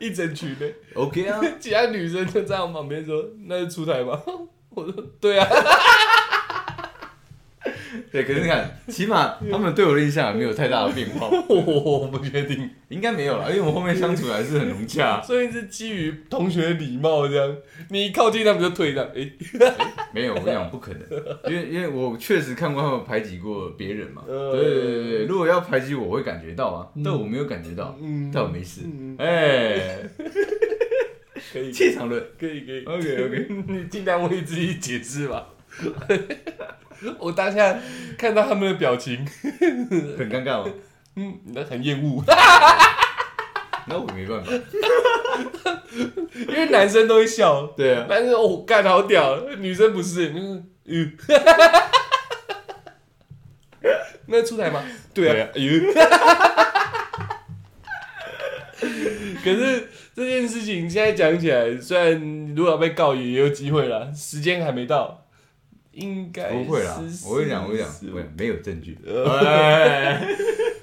一整群的，？OK 啊，其他女生就在我旁边说：“那就出台吧？”我说：“对啊。对，可是你看，起码他们对我的印象也没有太大的变化，”我 我不确定，应该没有了，因为我们后面相处还是很融洽，所以是基于同学礼貌这样，你一靠近他们就退让。哎、没有，我跟你讲不可能，因为因为我确实看过他们排挤过别人嘛，呃。对对对对，如果要排挤我，我会感觉到啊，但我没有感觉到，嗯。但我没事，嗯，哎，可以，气场论。可以，可以。，OK OK，你尽量为自己解释吧。我当下看到他们的表情，很尴尬哦？嗯，那很厌恶，那我没办法，因为男生都会笑，对啊，男生哦干好屌，女生不是，就是嗯，那出来吗？对啊，哎呦。可是这件事情现在讲起来，虽然如果要被告也有机会了，时间还没到，应该不会啦，我跟你讲，我跟你讲，没有证据，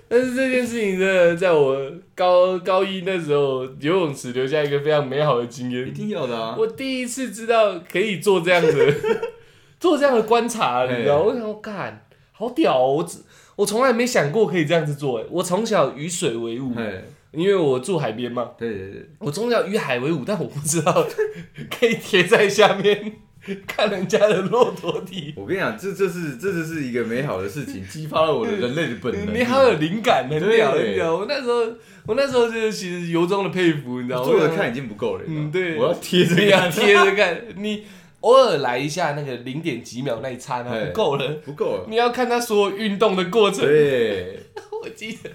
但是这件事情真的在我高高一那时候游泳池留下一个非常美好的经验一验。定有的啊，我第一次知道可以做这样的 做这样的观察，你知道？嘿我想说，干，好屌哦！我只我从来没想过可以这样子做。哎我从小与水为伍，哎，因为我住海边嘛，对对对，我从小与海为伍，但我不知道 可以贴在下面 看人家的骆驼体。我跟你讲，这这是这就是一个美好的事情，激发了我的人类的本能，你好有灵感，很屌，对。很屌。我那时候，我那时候就是其实由衷的佩服，你知道吗？坐着看已经不够了，嗯对。我要贴着看，贴着看，你偶尔来一下那个零点几秒那一餐那哎不够了，不够了，你要看他所有运动的过程。对，我记得，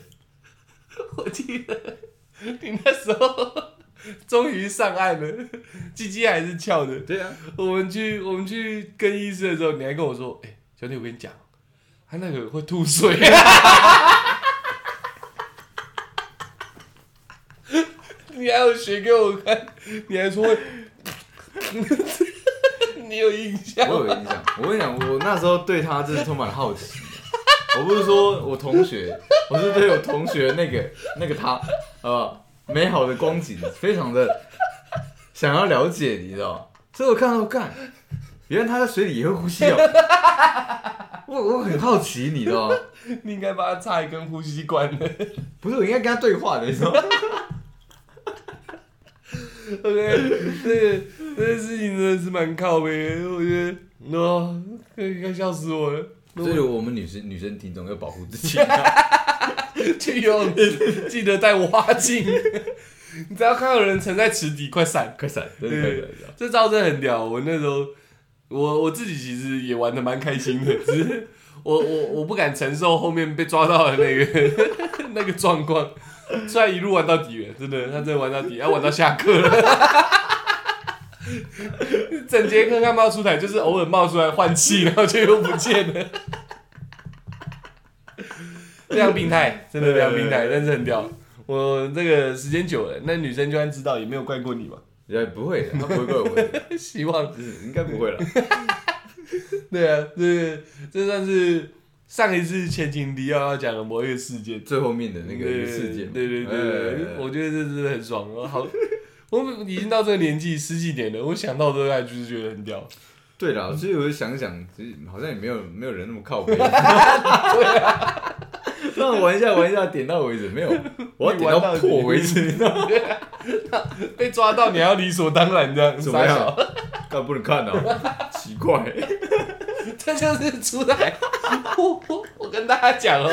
我记得。你那时候 终于上岸了，鸡鸡还是翘的。对啊，我们去我们去更衣室的时候，你还跟我说：“哎、兄弟，我跟你讲，他那个会吐水。”你还有学给我看，你还说会，你有印象？我有印象。我跟你讲，我那时候对他真是充满了好奇。我不是说我同学，我是对我同学那个那个他，啊，美好的光景，非常的想要了解，你知道？所以我看到干，原来他在水里也会呼吸哦。我我很好奇，你知道？你应该帮他插一根呼吸管的。不是，我应该跟他对话的，你知道吗？OK，这个这个事情真的是蛮靠背的，我觉得哇，快快笑死我了。所以我们女生女生听众要保护自己。去游泳池记得带蛙镜，你只要看到有人沉在池底，快闪！快闪！真的！这招真的很屌，我那时候我我自己其实也玩的蛮开心的，只是我我我不敢承受后面被抓到的那个 那个状况。虽然一路玩到底了，真的，他真的玩到底，要玩到下课了。整节课他冒出来，就是偶尔冒出来换气，然后就又不见了。非常病态，真的非常病态，但是很屌。我这个时间久了，那女生就算知道，也没有怪过你嘛。也不会的，他不会怪我的，希望应该不会了。对啊，这这算是上一次前情提要要讲的某一个事件，最后面的那个事件。对对对对，我觉得这真的很爽哦。好，我已经到这个年纪十几年了，我想到都还就是觉得很屌。对啦，所以我就想想，其实好像也没有没有人那么靠背。对啊。让玩一下玩一下，点到为止，没有，我要点到破为止，你知道吗？被抓到你还要理所当然这样，怎么样？干不能看啊，奇怪，这就是出来。我我我跟大家讲哦，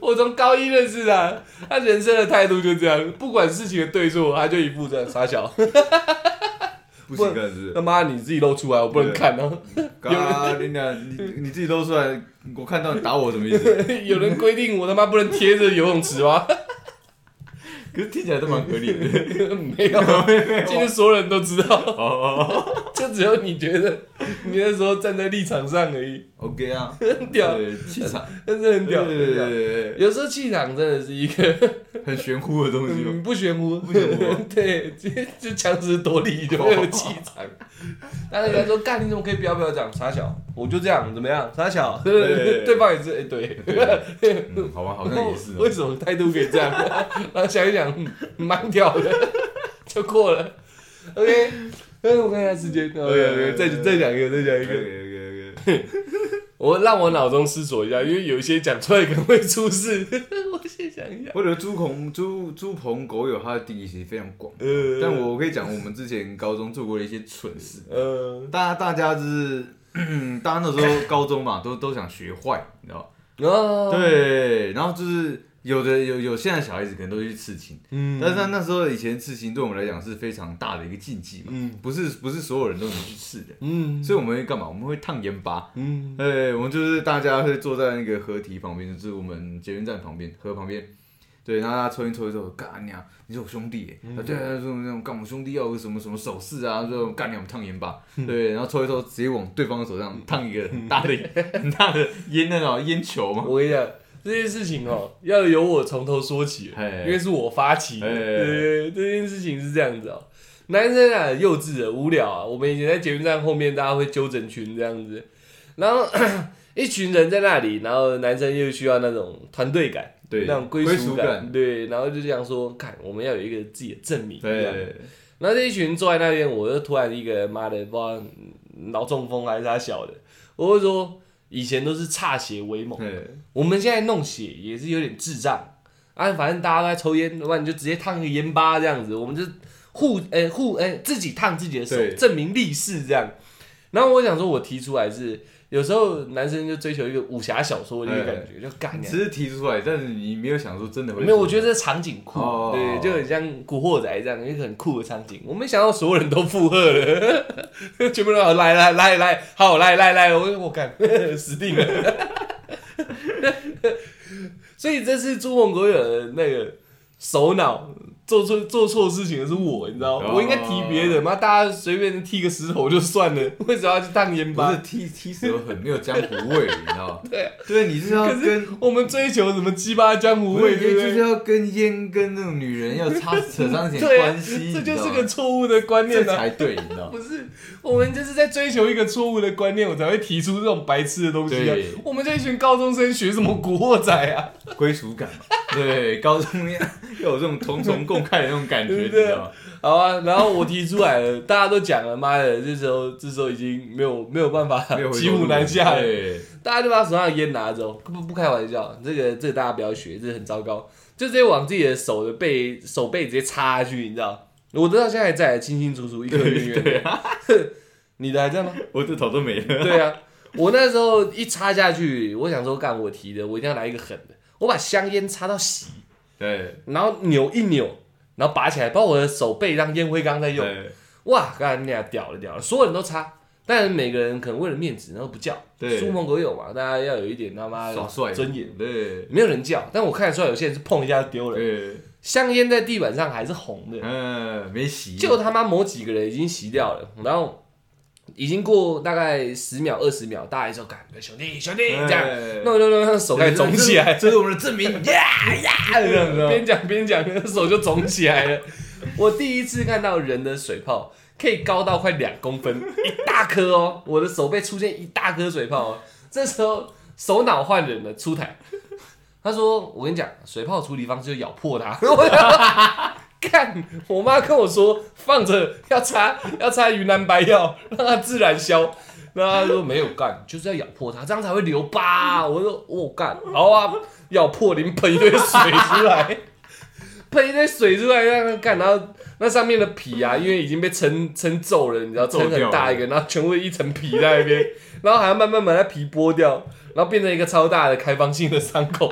我从高一认识他，他人生的态度就这样，不管事情的对错，他就一副这样傻小。不行，看是他妈你自己露出来，我不能看哦。嘎，你俩你你自己露出来，我看到你打我什么意思？有人规定我他妈不能贴着游泳池吗？可是听起来都蛮合理的。没有，其实所有人都知道。哦，就只有你觉得你那时候站在立场上而已。OK 啊，很屌，气场，但是很屌，对对对有时候气场真的是一个很玄乎的东西，不玄乎，不玄乎。对，就就强词夺理就没有气场。但是人家说干，你怎么可以不要不要讲傻小？我就这样，怎么样？傻小，对方也是，哎，对，好吧，好像也是。为什么态度可以这样？然后想一想，蛮屌的，就过了。OK，哎，我看一下时间，OK，再再讲一个，再讲一个。OK，OK 我让我脑中思索一下，因为有一些讲出来可能会出事，我先想一下。或者猪朋猪猪朋狗友，他的定义其实非常广。呃，但我可以讲我们之前高中做过的一些蠢事。呃，大家大家就是，大家那时候高中嘛，都都想学坏，你知道哦。对，然后就是。有的有有，现在小孩子可能都去刺青，嗯，但是那时候以前刺青对我们来讲是非常大的一个禁忌嘛，嗯，不是不是所有人都能去刺的，嗯，所以我们会干嘛？我们会烫盐巴，嗯，对，我们就是大家会坐在那个河堤旁边，就是我们捷运站旁边河旁边，对，然后大家抽烟抽一抽，干娘，你是我兄弟，啊，对啊，说那种干我兄弟要个什么什么手势啊，说干娘我们烫盐巴，对，然后抽一抽，直接往对方的手上烫一个很大的很大的烟那种烟球嘛，我跟你讲。这件事情哦，要由我从头说起，因为是我发起的。对，这件事情是这样子哦，男生啊，幼稚的无聊啊。我们以前在捷运站后面，大家会揪整群这样子，然后 一群人在那里，然后男生又需要那种团队感，对，那种归属感，对，然后就这样说，看我们要有一个自己的证明，对。然后这一群坐在那边，我就突然一个妈的，不知道脑中风还是他小的，我就说。以前都是歃血为盟，我们现在弄血也是有点智障啊！反正大家都在抽烟，那你就直接烫个烟疤这样子，我们就互诶互诶自己烫自己的手，证明立誓这样。然后我想说，我提出来是有时候男生就追求一个武侠小说的一个感觉，就干。只是提出来，但是你没有想说真的会。没有，我觉得这场景酷，对，就很像古惑仔这样一个很酷的场景。我没想到所有人都附和了，全部都来来来来，好来来来，我我干 死定了。所以这是猪朋狗友的那个首脑做错做错事情的是我，你知道吗？哦我应该提别人嘛，大家随便踢个石头就算了，为什么要去烫烟巴不是？踢踢蛇很没有江湖味，你知道吗？对啊，对，你是要可是跟我们追求什么鸡巴江湖味，对不就是对？要跟烟跟那种女人要插 扯上一点对啊关系，，这就你知道吗是个错误的观念啊！这才对，你知道吗？不是，我们就是在追求一个错误的观念，我才会提出这种白痴的东西啊对！我们这一群高中生学什么古惑仔啊？归属感嘛，对，高中要 要有这种同床共慨的那种感觉，你知道吗？好啊，然后我提出来了，大家都讲了，妈的，这时候这时候已经没有没有办法骑虎难下了，大家就把手上的烟拿走，不不开玩笑，这个这个大家不要学，这很糟糕，就直接往自己的手的背手背直接插下去，你知道？我到现在还在，清清楚楚，一颗圆圆的。你的还在吗？我的头都没了。对啊，我那时候一插下去，我想说干我提的，我一定要来一个狠的，我把香烟插到洗，对。然后扭一扭，然后拔起来，把我的手背当烟灰缸在用。对。哇，干你俩屌了屌了，所有人都擦，但是每个人可能为了面子，然后不叫。对。猪朋狗友嘛，大家要有一点他妈的耍帅。尊严。对。没有人叫，但我看得出来，有些人是碰一下就丢了。对，香烟在地板上还是红的，嗯，没洗，就他妈某几个人已经洗掉了，然后已经过大概十秒二十秒，大家还说：“干兄弟兄弟这样。”弄弄弄，手开始肿起来，这是我们的证明。呀呀，这样子边讲边讲，手就肿起来了。我第一次看到人的水泡可以高到快两公分，一大颗哦！我的手背出现一大颗水泡哦。这时候手脑换人了，出台。他说：“我跟你讲，水泡处理方式就咬破它。”我想看，我妈跟我说放着要擦 要擦云南白药，让它自然消。然后他说没有干，就是要咬破它，这样才会留疤。我说我、干，好啊，咬破你们喷一堆水出来，喷一堆水出来让它干，然后那上面的皮啊，因为已经被撑撑皱了，你知道撑很大一个，然后全部一层皮在那边，然后还要慢慢把它皮剥掉，然后变成一个超大的开放性的伤口。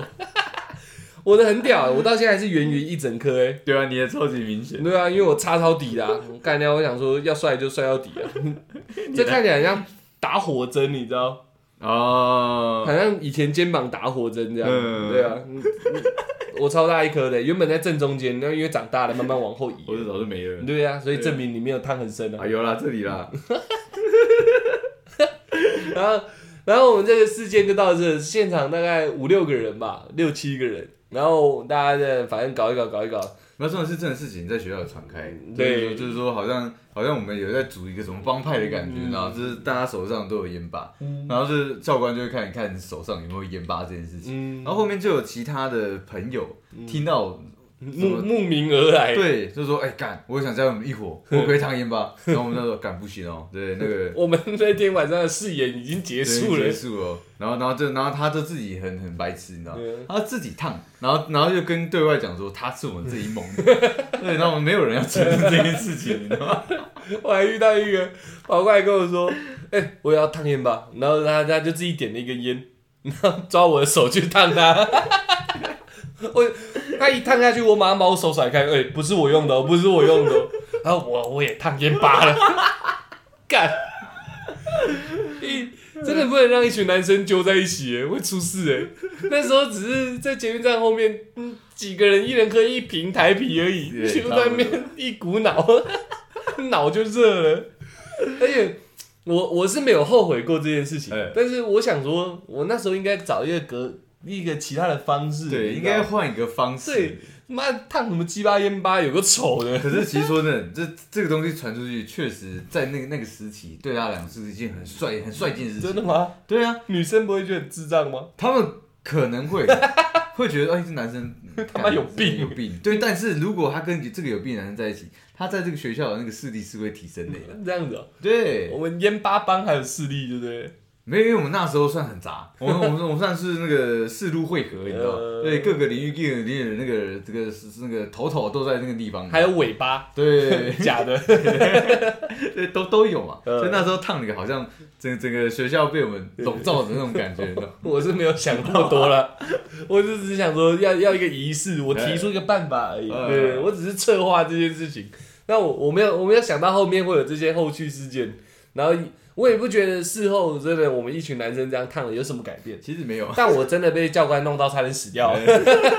我的很屌，我到现在还是圆圆一整颗哎、对啊，你的超级明显。对啊，因为我插超底的、啊，干掉我想说要帅就帅到底啊，这看起来很像打火针，你知道？哦，好像以前肩膀打火针这样，嗯对啊，我超大一颗的，原本在正中间，然后因为长大了慢慢往后移，我这早就没了。对啊，所以证明你没有烫很深啊啊，。有啦，这里啦。然后，然后我们这个事件就到这，现场大概五六个人吧，六七个人，然后大家的反正搞一搞，搞一搞，那这种是这种事情在学校有传开，对。就是说就是说好像好像我们有在组一个什么帮派的感觉，然后就是大家手上都有烟疤，然后就是教官就会看一看手上有没有烟疤这件事情，嗯。然，后后面就有其他的朋友听到，慕慕名而来，对，就说哎干，我想加入你们一伙，我可以烫烟吧，然后我们那时候干不行哦，对，那个 我们那天晚上的誓言已经结束了结，束了，然后然后就然后他就自己很很白痴，你知道？他自己烫，然后然后就跟对外讲说他是我们这一盟的，对，然后我们没有人要承认这件事情，你知道吗？我还遇到一个跑过来跟我说：“哎、我也要烫烟吧。”然后他他就自己点了一根烟，然后抓我的手去烫他。我他一烫下去，我马上把我手甩开，哎、不是我用的、哦，不是我用的、哦。然后我我也烫烟疤了，干！一真的不能让一群男生揪在一起耶，会出事哎。那时候只是在捷运站后面，嗯，几个人一人喝一瓶台啤而已，对就在那边一股脑，脑就热了。而且我我是没有后悔过这件事情哎，但是我想说，我那时候应该找一个隔一个其他的方式，对，应该换一个方式。对妈烫什么鸡巴烟巴，有个丑的。可是其实说真的，这这个东西传出去，确实在那个那个时期，对他来讲是一件很帅、很帅气的事情。真的吗？对啊，女生不会觉得很智障吗？他们可能会 会觉得，哎，这男生 他妈有病有病。对，但是如果他跟这个有病的男生在一起，他在这个学校的那个势力是会提升的。这样子哦、对我，们烟巴帮还有势力，对不对？没有，因为我们那时候算很杂，我们我们我们算是那个四路汇合，你知道对，各个领域各个领域的那个这个是那个头头都在那个地方。还有尾巴，对 假的。对，都都有嘛。呃所以那时候烫了个好像整整个学校被我们笼罩的那种感觉，我是没有想那么多了，我就只想说要要一个仪式，我提出一个办法而已。呃对，我只是策划这件事情。那我我没有我没有想到后面会有这些后续事件，然后我也不觉得事后真的我们一群男生这样看了有什么改变。其实没有。但我真的被教官弄到差点死掉，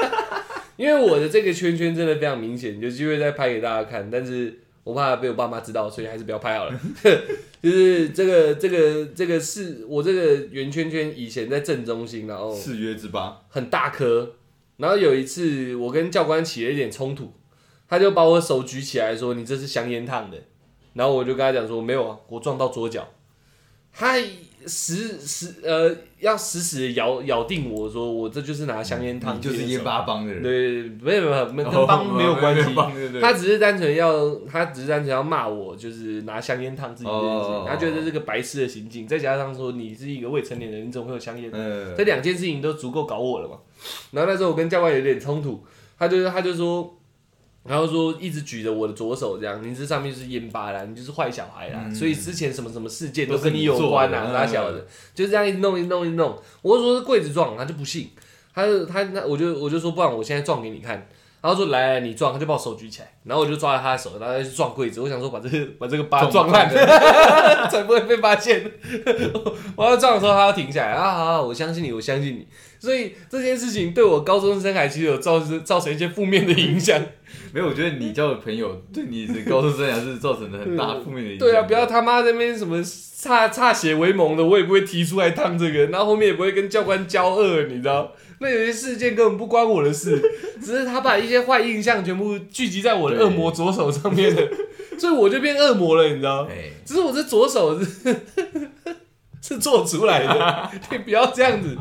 因为我的这个圈圈真的非常明显，有机会再拍给大家看，但是我怕被我爸妈知道，所以还是不要拍好了。就是这个这个这个是我这个圆圈圈以前在正中心，然后四约之八，很大颗。然后有一次我跟教官起了一点冲突，他就把我手举起来说：“你这是香烟烫的。”然后我就跟他讲说：“没有啊，我撞到左脚。”他死死呃要死死的咬咬定我说我这就是拿香烟烫，你就是烟巴帮的人，对，没有没有没有跟帮没有关系，他只是单纯要他只是单纯要骂我，就是拿香烟烫自己这件事情，他觉得这个白痴的行径，再加上说你是一个未成年人，你怎么会有香烟？这两件事情都足够搞我了嘛。然后那时候我跟教官有点冲突，他就他就说。然后说一直举着我的左手这样，你这上面是烟疤啦，你就是坏小孩啦，所以之前什么什么事件都跟你有关啊，大小的，就是这样一弄一弄一弄。我说是柜子撞，他就不信，他就他那我就我就说不然我现在撞给你看，然后说来来你撞，他就把我手举起来，然后我就抓着他的手，然后去撞柜子，我想说把这个 把这个疤撞烂，才不会被发现。我要撞的时候他要停下来啊，好，我相信你，我相信你。所以这件事情对我高中生涯其实有造成造成一些负面的影响。没有，我觉得你交的朋友对你的高中生涯是造成了很大负面的影响。对啊，不要他妈那边什么差差血为盟的，我也不会提出来烫这个，然后后面也不会跟教官交恶，你知道？那有些事件根本不关我的事，只是他把一些坏印象全部聚集在我的恶魔左手上面了，所以我就变恶魔了，你知道？只是我这左手是。是做出来的，你不要这样子。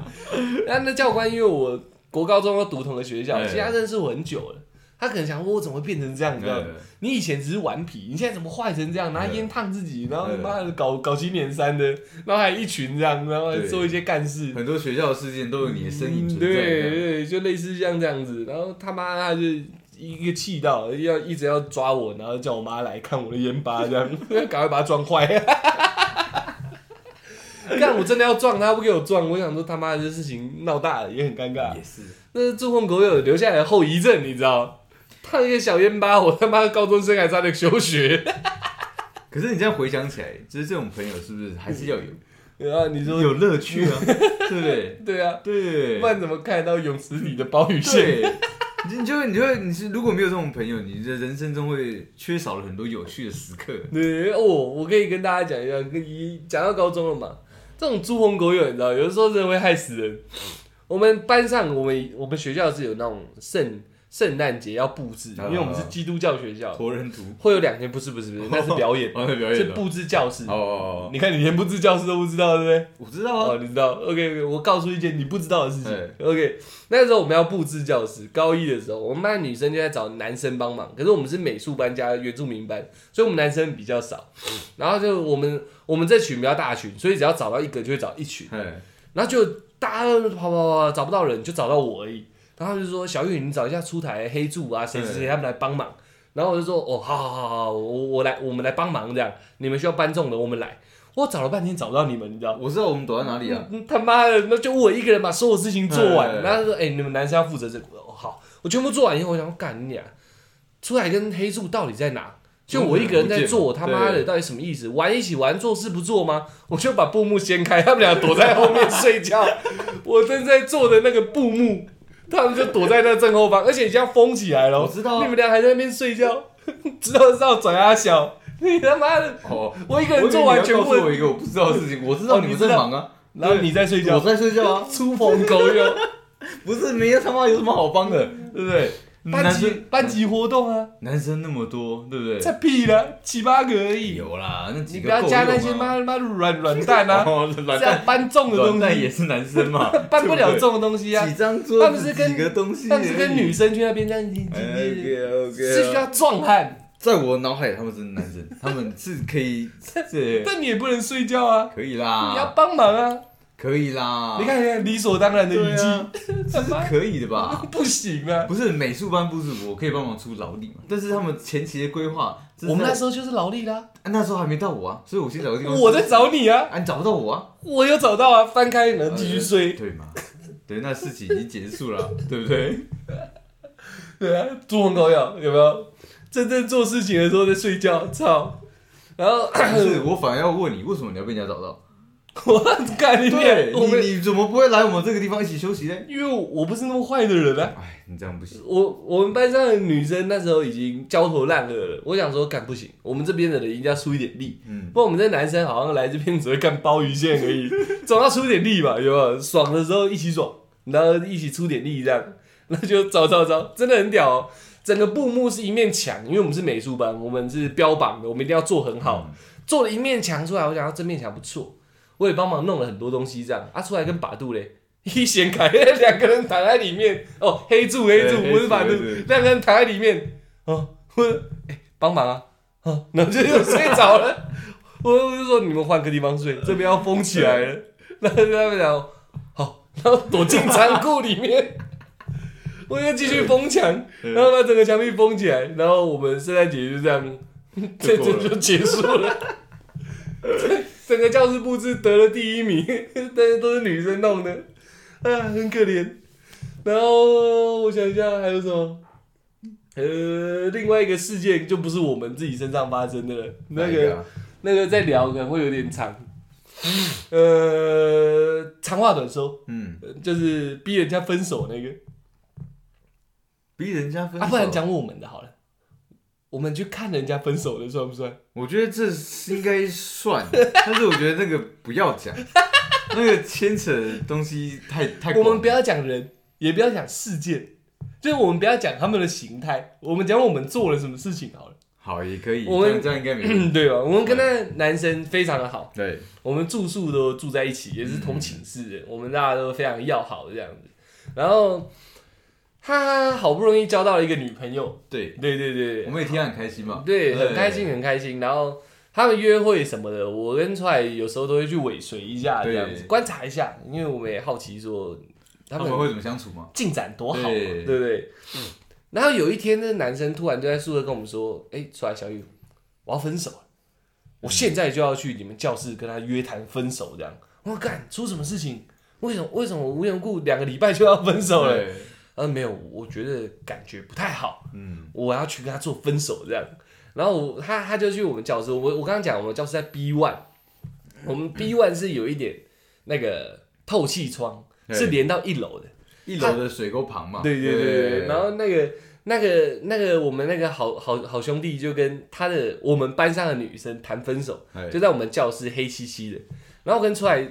那那教官，因为我国高中都读同个学校，其实他认识我很久了。他可能想说，我怎么会变成这样？你知道你以前只是顽皮，你现在怎么坏成这样？拿烟烫自己，然后妈的搞搞七年三的，然后还一群这样，然后做一些干事。很多学校的事件都有你的身影存在。对对，就类似像这样子。然后他妈他就一个气到要一直要抓我，然后叫我妈来看我的烟疤，这样 赶快把它撞坏。看我真的要撞他，不给我撞，我想说他妈的这事情闹大了，也很尴尬。也是，那是猪朋狗友留下来的后遗症，你知道？烫一个小烟疤，我他妈高中生还差点休学。可是你这样回想起来，就是这种朋友是不是还是要有？对啊，你说有乐趣啊？对不对？对啊，对。不然怎么看得到泳池里的鲍鱼线？你就你就你是如果没有这种朋友，你的人生中会缺少了很多有趣的时刻。对哦，我可以跟大家讲一下，跟一讲到高中了嘛。这种猪朋狗友，你知道，有的时候真的会害死人。我们班上，我们我们学校是有那种圣圣诞节要布置，因为我们是基督教学校，托人图会有两天，不是不是不是，那是表演，是布置教室。哦，你看你连布置教室都不知道，对不对？我知道啊，你知道。OK OK，我告诉一件你不知道的事情。OK，那时候我们要布置教室，高一的时候，我们班女生就在找男生帮忙，可是我们是美术班加原住民班，所以我们男生比较少。然后就我们。我们这群比较大群，所以只要找到一个就会找一群，然后就大家跑跑跑找不到人，就找到我而已。然后就说小玉，你找一下出台黑柱啊，谁谁谁他们来帮忙。然后我就说哦，好好好好，我我来，我们来帮忙这样。你们需要搬重的，我们来。我找了半天找不到你们，你知道？我知道我们躲在哪里啊？他妈的，那就我一个人把所有事情做完。然后说，哎，你们男生要负责这个。哦，好，我全部做完以后，我想干你啊，出来跟黑柱到底在哪？就我一个人在做，他妈的，到底什么意思？玩一起玩，做事不做吗？我就把布幕掀开，他们俩躲在后面睡觉。我正在做的那个布幕，他们就躲在那正后方，而且已经要封起来了。我知道，你们俩还在那边睡觉，知道知道，转阿小，你他妈的！哦，我一个人做完全部。告诉我一个我不知道的事情，我知道你们在忙啊，然后你在睡觉，我在睡觉啊，出朋狗友，不是，没有他妈有什么好帮的，对不对？班级班级活动啊，男生那么多，对不对？才屁了，七八个而已。有啦，那你不要加那些妈妈软软蛋啊，这样搬重的东西也是男生嘛，搬不了重的东西啊。几张桌，他们是跟他们是跟女生去那边这样子，是需要壮汉。在我脑海，他们是男生，他们是可以，但你也不能睡觉啊，可以啦，你要帮忙啊。可以啦，你看理所当然的语气，这是可以的吧？不行啊！不是美术班不是，我可以帮忙出劳力嘛？但是他们前期的规划，我们那时候就是劳力啦。那时候还没到我啊，所以我先找个地方。我在找你啊！啊，你找不到我啊？我有找到啊！翻开能继续睡，对吗？对，那事情已经结束了，对不对？对啊，猪朋狗友有没有？真正做事情的时候在睡觉，操！然后是我反而要问你，为什么你要被人家找到？我干你对我们你你怎么不会来我们这个地方一起休息呢？因为我不是那么坏的人啊。哎，你这样不行。我我们班上的女生那时候已经焦头烂额了，我想说干不行，我们这边的人一定要出一点力，嗯，不然我们这男生好像来这边只会干鲍鱼线而已，总要出点力吧，有没有？爽的时候一起爽，然后一起出点力这样，那就找找找，真的很屌哦。整个布幕是一面墙，因为我们是美术班，我们是标榜的，我们一定要做很好，做了一面墙出来，我想要这面墙不错，我也帮忙弄了很多东西这样，啊，出来跟把度嘞。一掀开，两个人躺在里面，哦，黑柱黑柱，不是把杜黑柱黑柱，两个人躺在里面，哦，我哎帮忙啊，哦，然后就又睡着了。我我就说你们换个地方睡，这边要封起来了。然后他们讲好，然后躲进仓库里面，我又继续封墙，然后把整个墙壁封起来。然后我们圣诞节就这样，这这就结束了。整个教室布置得了第一名，但是都是女生弄的，啊，很可怜。然后我想一下还有什么？呃，另外一个事件就不是我们自己身上发生的了，那个啊那个再聊可能会有点长。呃，长话短说，嗯，呃就是逼人家分手那个逼人家分手，啊，不然讲我们的好了。我们去看人家分手的算不算？我觉得这是应该算，但是我觉得那个不要讲，那个牵扯的东西太太。我们不要讲人，也不要讲事件，就是我们不要讲他们的形态，我们讲我们做了什么事情好了，好也可以，我们这样应该没问题。对吧？我们跟那男生非常的好，对，我们住宿都住在一起，也是同寝室的，我们大家都非常要好这样子。然后他好不容易交到了一个女朋友，对，对对对我们也替他很开心嘛。对，很开心很开心。然后他们约会什么的，我跟出来有时候都会去尾随一下，这样子对观察一下，因为我们也好奇说他们会怎么相处嘛？进展多好嘛，对对不对？然后有一天，那个男生突然就在宿舍跟我们说：“哎，出来，小雨，我要分手了，我现在就要去你们教室跟他约谈分手。”这样，我说干出什么事情？为什么？为什么无缘故两个礼拜就要分手了？对，呃，没有，我觉得感觉不太好，嗯，我要去跟他做分手这样。然后我他他就去我们教室，我我刚刚讲我们教室在 B one，我们 B one 是有一点那个透气窗，是连到一楼的。一楼的水沟旁嘛。对对对对对，然后那个那个那个我们那个好好好兄弟就跟他的我们班上的女生谈分手，哎就在我们教室黑漆漆的，然后我跟出来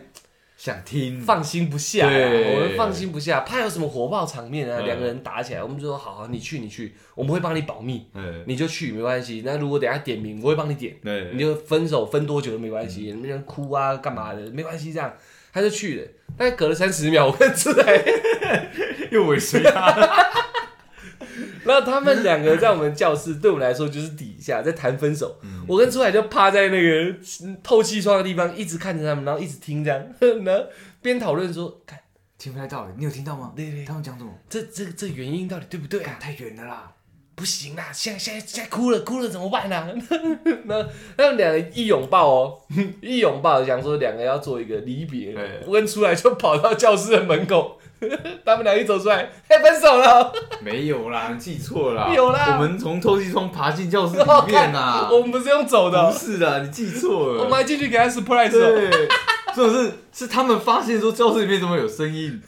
想听，放心不下啊，我们放心不下，怕有什么火爆场面啊，嗯两个人打起来，我们就说好好你去你去，我们会帮你保密，哎，你就去没关系。那如果等下点名，我会帮你点，对，你就分手分多久都没关系，那人哭啊干嘛的没关系，这样他就去了，但隔了三十秒，我跟出来。又尾随他。然后他们两个在我们教室，对我们来说就是底下在谈分手。我跟出海就趴在那个嗯透气窗的地方，一直看着他们，然后一直听这样，然后边讨论说：“看，听不太到，你有听到吗？对对他们讲什么？这这这原因到底对不对啊？太远了啦。不行啦，现在现在现在哭了哭了怎么办呢、啊？那他们两人一拥抱哦，一拥抱，想说两个要做一个离别对。我跟出来就跑到教室的门口，他们俩一走出来，哎，分手了。没有啦，你记错了啦。有啦我们从透气窗爬进教室里面啊。我们不是用走的哦、不是的，你记错了。我们还进去给他 surprise 哦。对，这种是是他们发现说教室里面怎么有声音。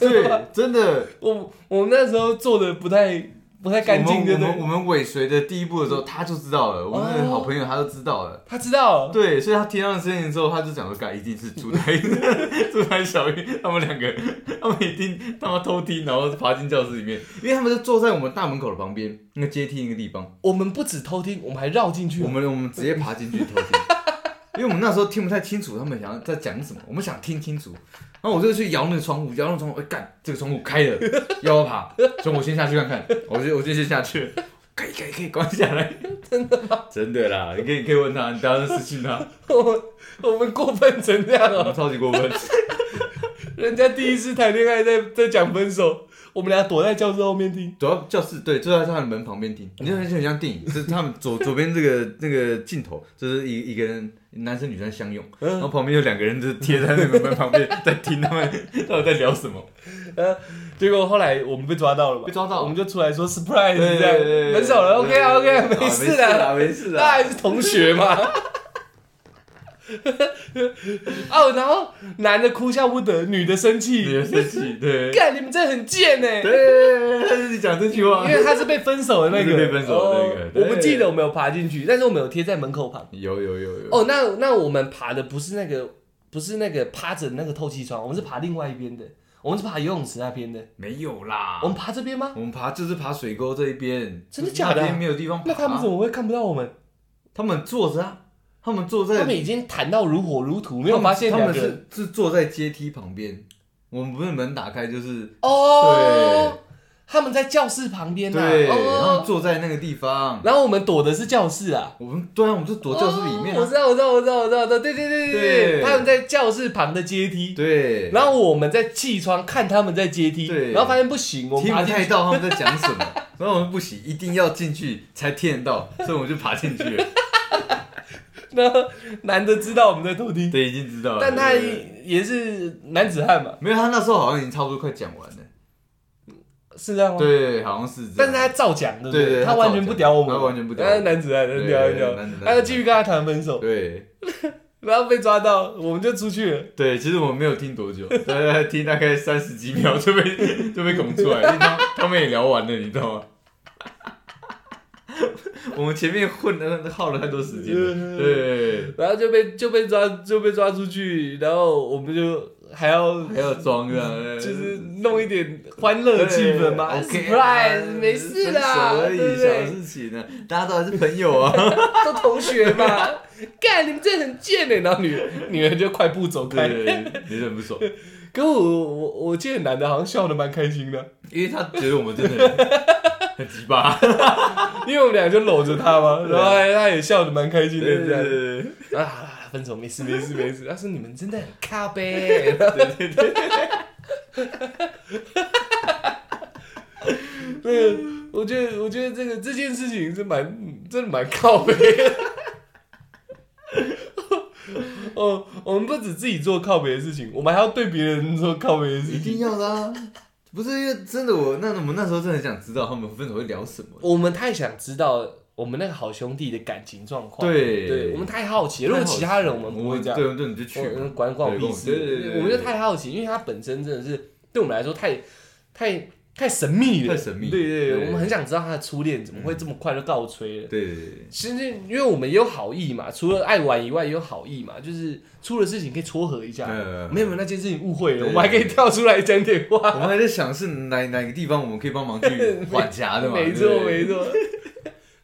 对，真的。我我们那时候做的不太不太干净，对不对？我们我们我们尾随的第一步的时候，他就知道了。我们的好朋友他就知道了。他知道，对，所以他听到声音之后，他就讲说：“干，一定是朱台朱台小玉他们两个，他们一定他妈偷听，然后爬进教室里面，因为他们就坐在我们大门口的旁边那个阶梯那个地方，我们不止偷听，我们还绕进去。我们我们直接爬进去偷听，因为我们那时候听不太清楚他们想要在讲什么，我们想听清楚。然后我就去摇那个窗户，摇那个窗户，哎、干，这个窗户开了，要爬？所以我先下去看看，我就我就先下去。可以可以可以关下来，真的吗？真的啦，你可以可以问他，你等下就私信他，我我们过分成这样哦、我们超级过分。人家第一次谈恋爱在在讲分手，我们俩躲在教室后面听。主要教室对，就在他的门旁边听，你就很像电影，就是他们左左边这个那个镜头，就是一一个人男生女生相拥，然后旁边有两个人就是贴在那个门旁边 在听他们 到底在聊什么。呃，结果后来我们被抓到了嘛，被抓到我们就出来说 surprise 这样分手了，OK 啊 OK，没事啊的，没事的那还啦。是同学嘛。哦，然后男的哭笑不得，女的生气，女，的生气，对。干你们这很贱呢。对，他就是讲这句话。因，为他是被分手的那个，是被分手的那个哦对我不记得我们有爬进去，但是我们有贴在门口旁。有有有有，哦，那那我们爬的不是那个，不是那个趴着的那个透气窗，我们是爬另外一边的，我们是爬游泳池那边的。没有啦。我，们爬这边吗？我们爬就是爬水沟这一边，真的假的？啊那边没有地方爬，那他们怎么会看不到我们？他们坐着啊，他们坐在他们已经谈到如火如荼，没有发现他们是是坐在阶梯旁边，我们不是门打开就是哦。对他们在教室旁边呐、对，他们哦。坐在那个地方，然后我们躲的是教室啊。我们对啊，我们就躲教室里面啊，哦我知道，我知道，我知道，我知道，对对对对对他们在教室旁的阶梯，对，然后我们在气窗看他们在阶梯，对然后发现不行，我们听不太到他们在讲什么，然后我们不行，一定要进去才听得到，所以我们就爬进去了。然后男的知道我们在偷听，对，已经知道了。但他也是男子汉嘛，没有，他那时候好像已经差不多快讲完了。是这样吗？对，好像是这样。但是他照讲，对不对对他他完全不屌我们，他完全不屌他是男子汉，很屌很屌对男子，汉他就继续跟他谈分手，对 然后被抓到，我们就出去了。对，其实我们没有听多久，大 概听大概三十几秒就被就被拱出来，因为他他们也聊完了，你知道吗？我们前面混了耗了太多时间了，对，然后就被就被抓就被抓出去，然后我们就还要还要装这样，就是弄一点欢乐气氛嘛，OK，，surprise，没事啦，分手而已，小对不对？事情呢，大家都还是朋友啊，都同学嘛，干你们这很贱呢，然后女女人就快步走开。对，你忍不爽，可我我我记得男的好像笑得蛮开心的，因为他觉得我们真的很鸡巴，因为我们俩就搂着他嘛，然后他他也笑得蛮开心的对这样。对对，啊，分手没事没事没事。他说你们真的很咖呗。对对对。对，我觉得我觉得这个这件事情是蛮真的蛮靠背的。哦，我们不止自己做靠背的事情，我们还要对别人做靠背的事情一定。要的啊。不是因为真的我那我们那时候真的很想知道他们分手会聊什么。我们太想知道我们那个好兄弟的感情状况。对对，我们太好奇了。如果其他人我们不会这样。对对，你就去我。管管我屁事，对对对对我们就太好奇，因为他本身真的是对我们来说太太太神秘了，太神秘对对对，我们很想知道他的初恋怎么会这么快就告吹了。对对对其实因为我们也有好意嘛，除了爱玩以外，也有好意嘛，就是出了事情可以撮合一下。没有没有那件事情误会了，我们还可以跳出来讲点话。我们还在想是哪哪个地方我们可以帮忙去缓夹的嘛？没错没错。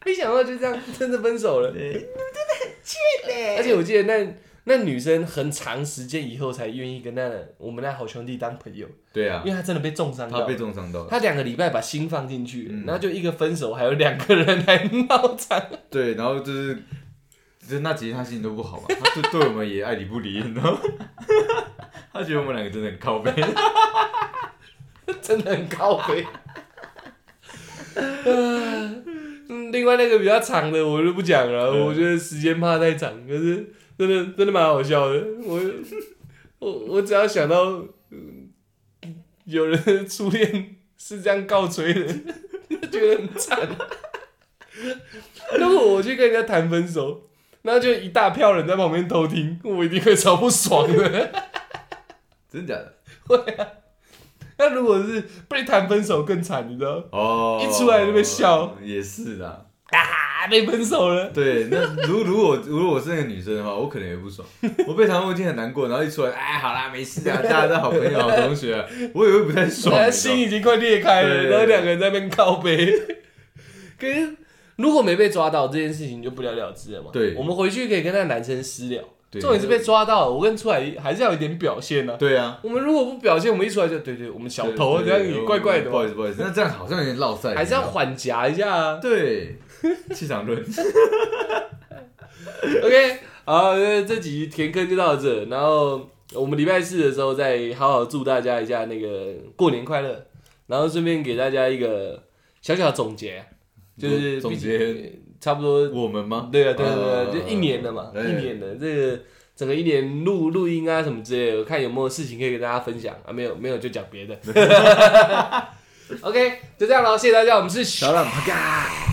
没想到就这样真的分手了，对 而且我记得那那女生很长时间以后才愿意跟那我们那好兄弟当朋友，对啊因，为他真的被重伤到他被。重伤到了。他两个礼拜把心放进去，嗯然后就一个分手，还有两个人来闹场，对，然后就是，就是那几天他心情都不好嘛，他对对我们也爱理不理，你知道吗？他觉得我们两个真的很靠背。真的很高飞。嗯，另外那个比较长的我就不讲了，嗯我觉得时间怕太长，可是真的真的蛮好笑的。我我我只要想到，嗯有人的 初恋是这样告吹的，就觉得很惨。如果我去跟人家谈分手，那就一大票人在旁边偷听，我一定会超不爽的。真的假的？会啊那如果是被谈分手更惨，你知道？哦，一出来就被笑，也是的。啊，被分手了。对，那如如果如果我是那个女生的话，我可能也不爽。我被谈我已经很难过，然后一出来，哎，好啦，没事啊，大家都好朋友、好同学、啊，我也会不太爽。心已经快裂开了，对然后两个人在那边靠背。可是如果没被抓到，这件事情就不了了之了嘛。对我们回去可以跟那个男生私聊。重点是被抓到了，我跟出来还是要有一点表现呢、对啊，我们如果不表现，我们一出来就对对，我们小头这样也怪怪的，不好意思，不好意思，那这样好像有点落赛，还是要缓夹一下啊。对 气场论。OK，好，那这集填坑就到这，然后我们礼拜四的时候再好好祝大家一下那个过年快乐，然后顺便给大家一个小小的总结，就是总结差不多，我们吗？对啊，对啊，对啊，啊就一年的嘛，一年的，这个整个一年录录音啊什么之类的，我看有没有事情可以跟大家分享啊，没有没有就讲别的。OK，就这样了，谢谢大家，我们是小懒趴嘎。